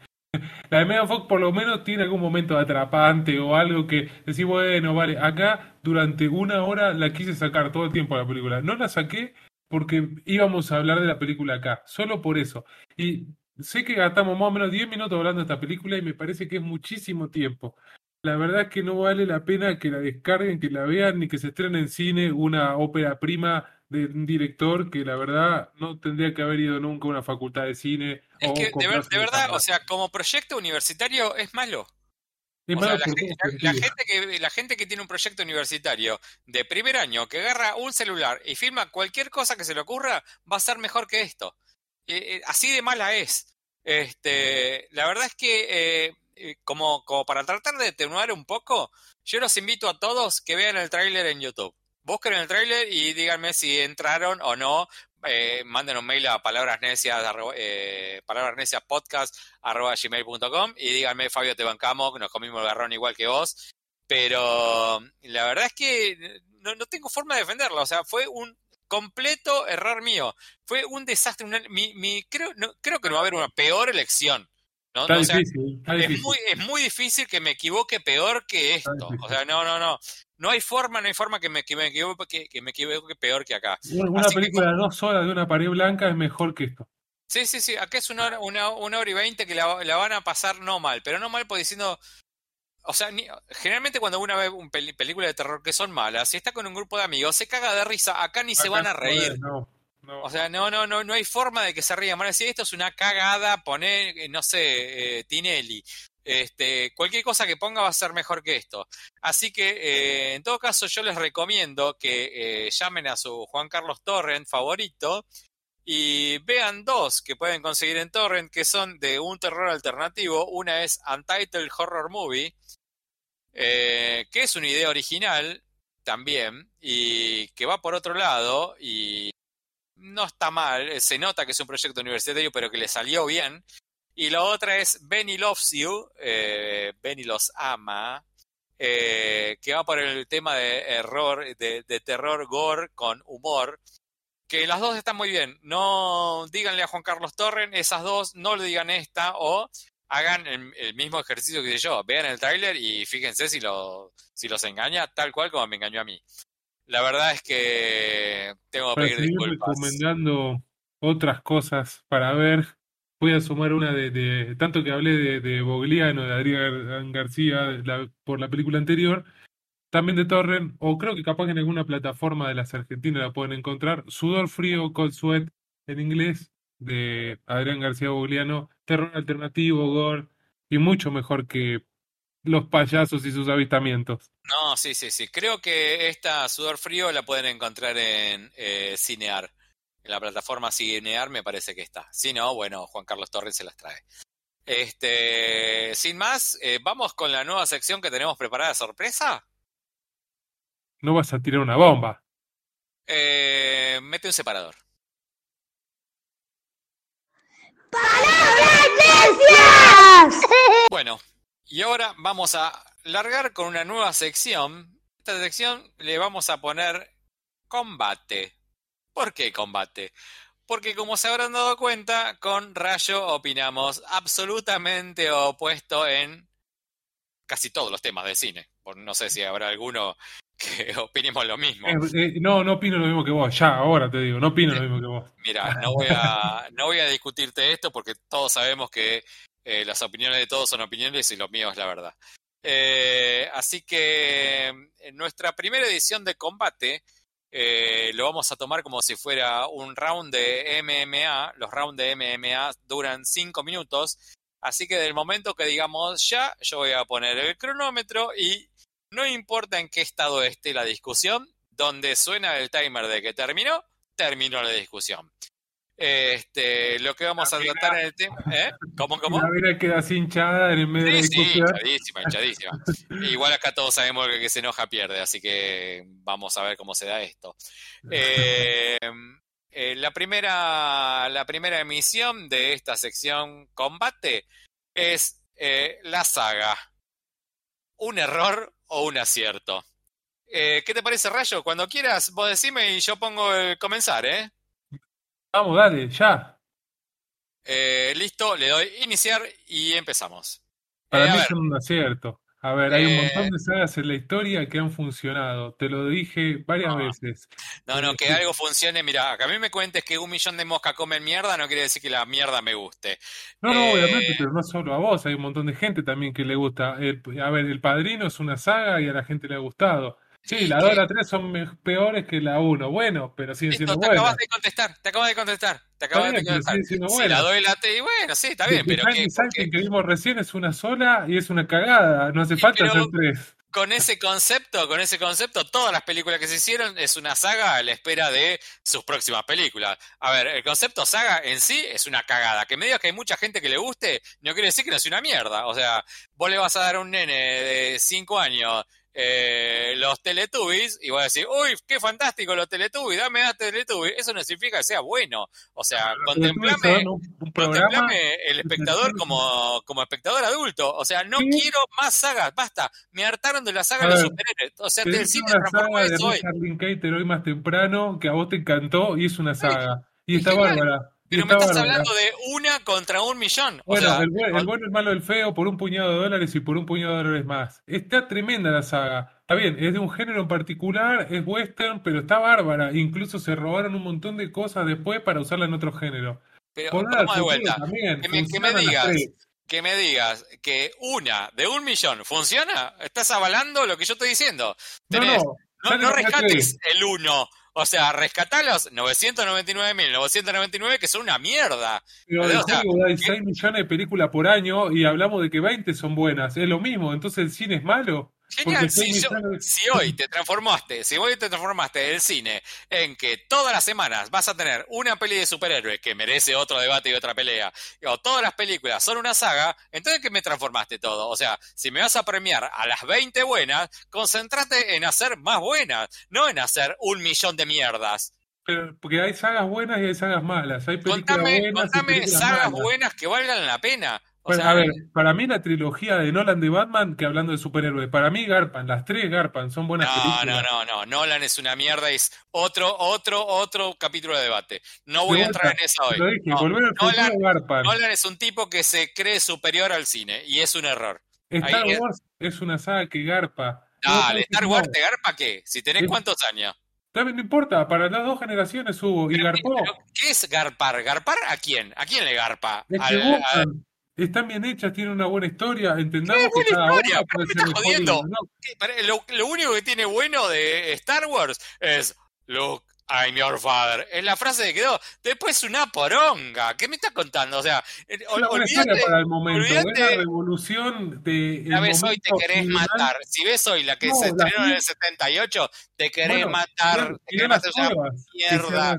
La de Megan Fox por lo menos tiene algún momento atrapante o algo que decir, bueno, vale, acá durante una hora la quise sacar todo el tiempo la película. No la saqué porque íbamos a hablar de la película acá, solo por eso. Y sé que gastamos más o menos 10 minutos hablando de esta película y me parece que es muchísimo tiempo. la verdad es que no vale la pena que la descarguen, que la vean, ni que se estrene en cine una ópera prima de un director que la verdad no tendría que haber ido nunca a una facultad de cine. Es o que de, ver- verdad, o sea, como proyecto universitario es malo. Es O sea, malo la, gente, la- gente que, la gente que tiene un proyecto universitario de primer año, que agarra un celular y filma cualquier cosa que se le ocurra, va a ser mejor que esto. Eh, eh, así de mala es. Este, la verdad es que, eh, como, como para tratar de atenuar un poco, yo los invito a todos que vean el tráiler en YouTube. Busquen el tráiler y díganme si entraron o no. Eh, manden un mail a palabras necias, eh, gmail.com y díganme, Fabio, te bancamos, nos comimos el garrón igual que vos. Pero la verdad es que no, no tengo forma de defenderlo. O sea, fue un completo error mío. Fue un desastre. una- mi, mi- creo, no, creo que no va a haber una peor elección. ¿no? Está O sea, difícil, está es difícil. muy, es muy difícil que me equivoque peor que esto. O sea, no, no, no. No hay forma, no hay forma que me, que me equivoque, que, que me equivoque peor que acá. Una una que película de dos horas de una pared blanca es mejor que esto. Sí, sí, sí. Acá es una hora, una, una hora y veinte que la, la van a pasar no mal, pero no mal porque diciendo. O sea, ni- generalmente cuando uno ve un peli- película de terror que son malas, si está con un grupo de amigos, se caga de risa. Acá ni se van a reír. No, no. O sea, no, no, no, no hay forma de que se rían. Van a decir, esto es una cagada, poner, eh, no sé, eh, Tinelli. Este, cualquier cosa que ponga va a ser mejor que esto. Así que, eh, en todo caso, yo les recomiendo que eh, llamen a su Juan Carlos Torrent favorito y vean dos que pueden conseguir en Torrent que son de un terror alternativo. Una es Untitled Horror Movie, eh, que es una idea original también y que va por otro lado y no está mal, se nota que es un proyecto universitario pero que le salió bien. Y la otra es Benny Loves You, eh, Benny los ama, eh, que va por el tema de error, de, de terror gore con humor, que las dos están muy bien. No díganle a Juan Carlos Torren, esas dos, no le digan esta, o hagan el, el mismo ejercicio que yo, vean el tráiler y fíjense si, lo, si los engaña, tal cual como me engañó a mí. La verdad es que tengo que pedir disculpas. recomendando otras cosas para ver, voy a sumar una de, tanto que hablé de, Bogliano, de Adrián García, la- por la película anterior, también de Torrent, o creo que capaz que en alguna plataforma de las argentinas la pueden encontrar, Sudor Frío, Cold Sweat, en inglés, de Adrián García Bogliano, terror alternativo, gore, y mucho mejor que los payasos y sus avistamientos. No, sí, sí, sí. Creo que esta Sudor Frío la pueden encontrar en eh, Cinear. En la plataforma Cinear me parece que está. Si no, bueno, Juan Carlos Torres se las trae. Este, sin más, eh, vamos con la nueva sección que tenemos preparada sorpresa. No vas a tirar una bomba. Eh, mete un separador. ¡Necias! Bueno, y ahora vamos a largar con una nueva sección. Esta sección le vamos a poner combate. ¿Por qué combate? Porque como se habrán dado cuenta, con Rayo opinamos absolutamente opuesto en casi todos los temas de cine. No sé si habrá alguno que opinemos lo mismo. Eh, eh, no, no opino lo mismo que vos, ya, ahora te digo, no opino lo mismo que vos. Mira, no voy a, no voy a discutirte esto porque todos sabemos que eh, las opiniones de todos son opiniones y lo mío es la verdad. Así que en nuestra primera edición de combate eh, lo vamos a tomar como si fuera un round de MMA. Los rounds de MMA duran 5 minutos. Así que del momento que digamos ya, yo voy a poner el cronómetro y no importa en qué estado esté la discusión, donde suena el timer de que terminó, terminó la discusión. Este, lo que vamos a tratar en el tema. ¿Eh? ¿Cómo, cómo? La vera queda así hinchada en el medio de la Sí, sí, discusión. hinchadísima, hinchadísima. Igual acá todos sabemos que el que se enoja pierde, así que vamos a ver cómo se da esto. Eh, eh, la, primera, la primera emisión de esta sección combate es eh, la saga. ¿Un error o un acierto? Eh, ¿Qué te parece, Rayo? Cuando quieras, vos decime y yo pongo el comenzar, ¿eh? Vamos, dale, ya. Eh, listo, le doy iniciar y empezamos. Para Eh, mí es un acierto. A ver, hay un Eh, montón de sagas en la historia que han funcionado. Te lo dije varias no, veces. no, no, Eh, que algo funcione. Mira, que a mí me cuentes que un millón de moscas comen mierda no quiere decir que la mierda me guste. No, no, obviamente, Eh, pero no solo a vos, hay un montón de gente también que le gusta. El- a ver, El Padrino es una saga y a la gente le ha gustado. Sí, ¿y la 2 y la 3 son peores que la uno. bueno, pero siguen Listo, siendo te acabas buenas. de contestar, te acabas de contestar, te acabas de contestar. Si la buenas. doy la T, y bueno, sí, está bien, pero. Sighting que vimos recién es una sola y es una cagada. No hace Y falta hacer tres. con ese concepto, con ese concepto, todas las películas que se hicieron es una saga a la espera de sus próximas películas. A ver, el concepto saga en sí es una cagada. Que me digas que hay mucha gente que le guste, no quiere decir que no sea una mierda. O sea, vos le vas a dar a un nene de 5 años eh, los Teletubbies y vas a decir, uy, qué fantástico los Teletubbies, dame a Teletubbies. Eso no significa que sea bueno. O sea, contemplame un. Contemplame el espectador como, como espectador adulto. O sea, no Sí. quiero más sagas, basta. Me hartaron de la saga de los superhéroes. O sea, Te el cine transformó eso hoy. Hoy más temprano que a vos te encantó y es una saga. Y y está genial. bárbara. Pero me está estás hablando de una contra un millón. O Bueno, sea, el, bueno, el malo, el feo, por un puñado de dólares y por un puñado de dólares más. Está tremenda la saga. Está bien, es de un género en particular, es western, pero está bárbara. Incluso se robaron un montón de cosas después para usarla en otro género. pero al vamos de vuelta. también, Que me, que digas, que me digas que una de un millón funciona, estás avalando lo que yo estoy diciendo. No, Tenés, no, no, rescates el uno. O sea, rescatá los 999.999 que son una mierda. Pero O sea, hay ¿qué? 6 millones de películas por año y hablamos de que 20 son buenas. Es lo mismo, entonces el cine es malo. Genial, 6 si, yo- si hoy te transformaste, si hoy te transformaste del cine en que todas las semanas vas a tener una peli de superhéroes que merece otro debate y otra pelea, o todas las películas son una saga, entonces ¿qué me transformaste todo? O sea, si me vas a premiar a las 20 buenas, concéntrate en hacer más buenas, no en hacer un millón de mierdas. Pero, porque hay sagas buenas y hay sagas malas. Hay películas Contame, buenas y contame películas sagas malas. buenas que valgan la pena. Sea, a ver, para mí la trilogía de Nolan de Batman, que hablando de superhéroes, para mí garpan, las tres garpan, son buenas No, no, películas. no, no. Nolan es una mierda y es otro, otro, otro capítulo de debate. No voy a entrar en esa hoy. dije, No, Nolan, futuro garpan. Nolan es un tipo que se cree superior al cine y es un error. Star ahí Wars es una saga que garpa. Dale, Star no. Wars te garpa qué? Si tenés Es- cuántos años. También no importa, para las dos generaciones hubo, y garpó. ¿Qué es garpar? ¿Garpar a quién? ¿A quién le garpa? Al- están bien hechas, tienen una buena historia, entendamos ¿Qué que buena cada historia? una ¿Pero puede me estás jodiendo? no. Lo, lo único que tiene bueno de Star Wars es Luke, I'm your father. Es la frase que quedó. Después una poronga. ¿Qué me estás contando? O sea, eh, Es una para el momento, es la revolución de La ves hoy, te querés cinemal. matar. Si ves hoy la que No, se la estrenó en vi- el 78, te querés Bueno, matar. Te querés matar que mierda.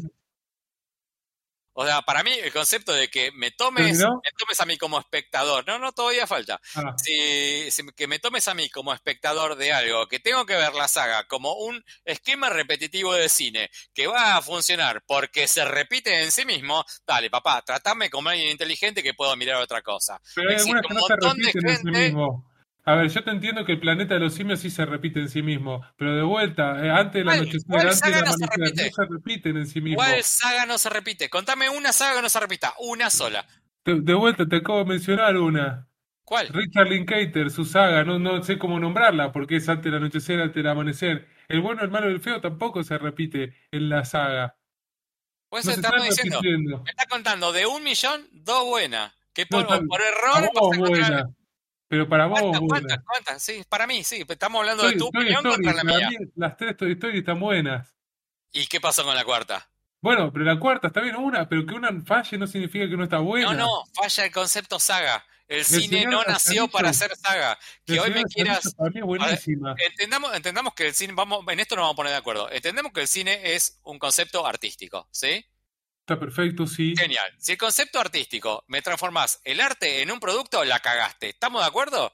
O sea, para mí el concepto de que me tomes, me tomes a mí como espectador, no, no, todavía falta. Ah, Si, si- que me tomes a mí como espectador de algo, que tengo que ver la saga como un esquema repetitivo de cine que va a funcionar porque se repite en sí mismo, dale, papá, tratame como alguien inteligente que puedo mirar otra cosa. pero hay Existe un montón de sí gente- mismo. A ver, yo te entiendo que el planeta de los simios sí se repite en sí mismo, pero de vuelta, eh, antes del ¿Cuál- anochecer, cuál antes del saga no se repite? no se repiten en sí mismo. ¿Cuál saga no se repite? Contame una saga que no se repita, una sola. De, de vuelta, te acabo de mencionar una. ¿Cuál? Richard Linklater, su saga, no, no sé cómo nombrarla, porque es antes del anochecer, antes del amanecer. El bueno, el malo y el feo tampoco se repite en la saga. Pues No se estamos diciendo, me está contando de un millón, dos buenas. Que por, error vos buena, pero para vos ¿Cuántas, cuántas, cuántas? Sí, para mí, sí. Estamos hablando de tu Toy opinión Story, contra la para mía. mí las tres Toy Story están buenas. ¿Y qué pasó con la cuarta? Bueno, pero la cuarta está bien una, pero que una falle no significa que no está buena. No, no, falla el concepto saga. El, cine no nació para hacer saga. Que hoy me quieras. Buenísima. Entendamos, entendamos que el cine, vamos, en esto nos vamos a poner de acuerdo. Entendemos que el cine es un concepto artístico, ¿sí? Está perfecto, sí. Genial. Si el concepto artístico me transformás el arte en un producto, la cagaste. ¿Estamos de acuerdo?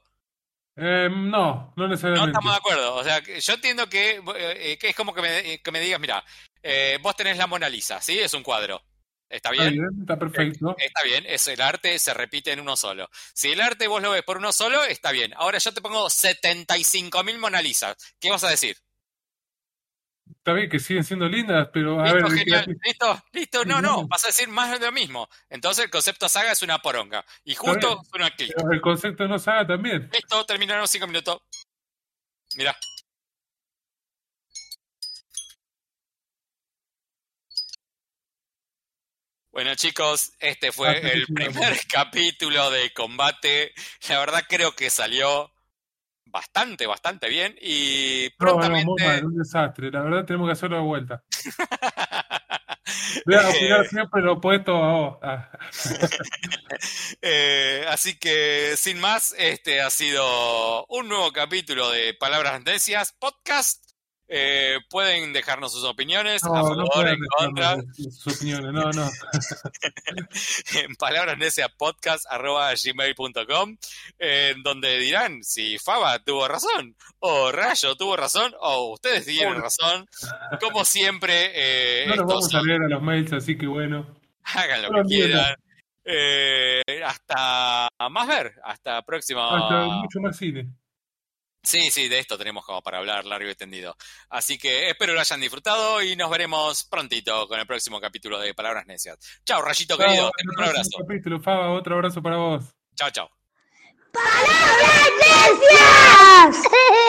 Eh, no, no No necesariamente. estamos de acuerdo. O sea, yo entiendo que, eh, que es como que me, que me digas, mira, eh, vos tenés la Mona Lisa, ¿sí? Es un cuadro. ¿Está Está bien? bien, está perfecto. Está bien, es el arte, se repite en uno solo. Si el arte vos lo ves por uno solo, está bien. Ahora yo te pongo 75.000 Mona Lisas. ¿Qué vas a decir? Está bien que siguen siendo lindas, pero a Listo, ver. genial. ¿qué- Listo, listo. No, no, vas a decir más de lo mismo. Entonces el concepto saga es una poronga. Y justo clic. pero el concepto no saga también. Listo, terminaron cinco minutos. Mira. Bueno chicos, este fue el primer capítulo de combate. La verdad creo que salió bastante, bastante bien y No, no, prontamente... mal, un desastre. La verdad tenemos que hacerlo de vuelta. Voy a opinar Eh, siempre lo opuesto a vos. Ah, Eh, así que, sin más, este ha sido un nuevo capítulo de Palabras Necias Podcast. Eh, pueden dejarnos sus opiniones a no, favor, en contra, sus opiniones. No, no. en palabrasneciaspodcast.gmail.com en donde dirán si Faba tuvo razón, o Rayo tuvo razón, o ustedes tienen razón. Como siempre, eh, No nos vamos a leer a los mails, así que bueno. hagan lo que quieran. Eh, hasta más ver, hasta próximo. Hasta mucho más cine. Sí, sí, de esto tenemos como para hablar largo y tendido. Así que espero lo hayan disfrutado y nos veremos prontito con el próximo capítulo de Palabras Necias. Chao, Rayito querido, te un abrazo. capítulo. Otro abrazo para vos. Chao, chao. ¡Palabras necias!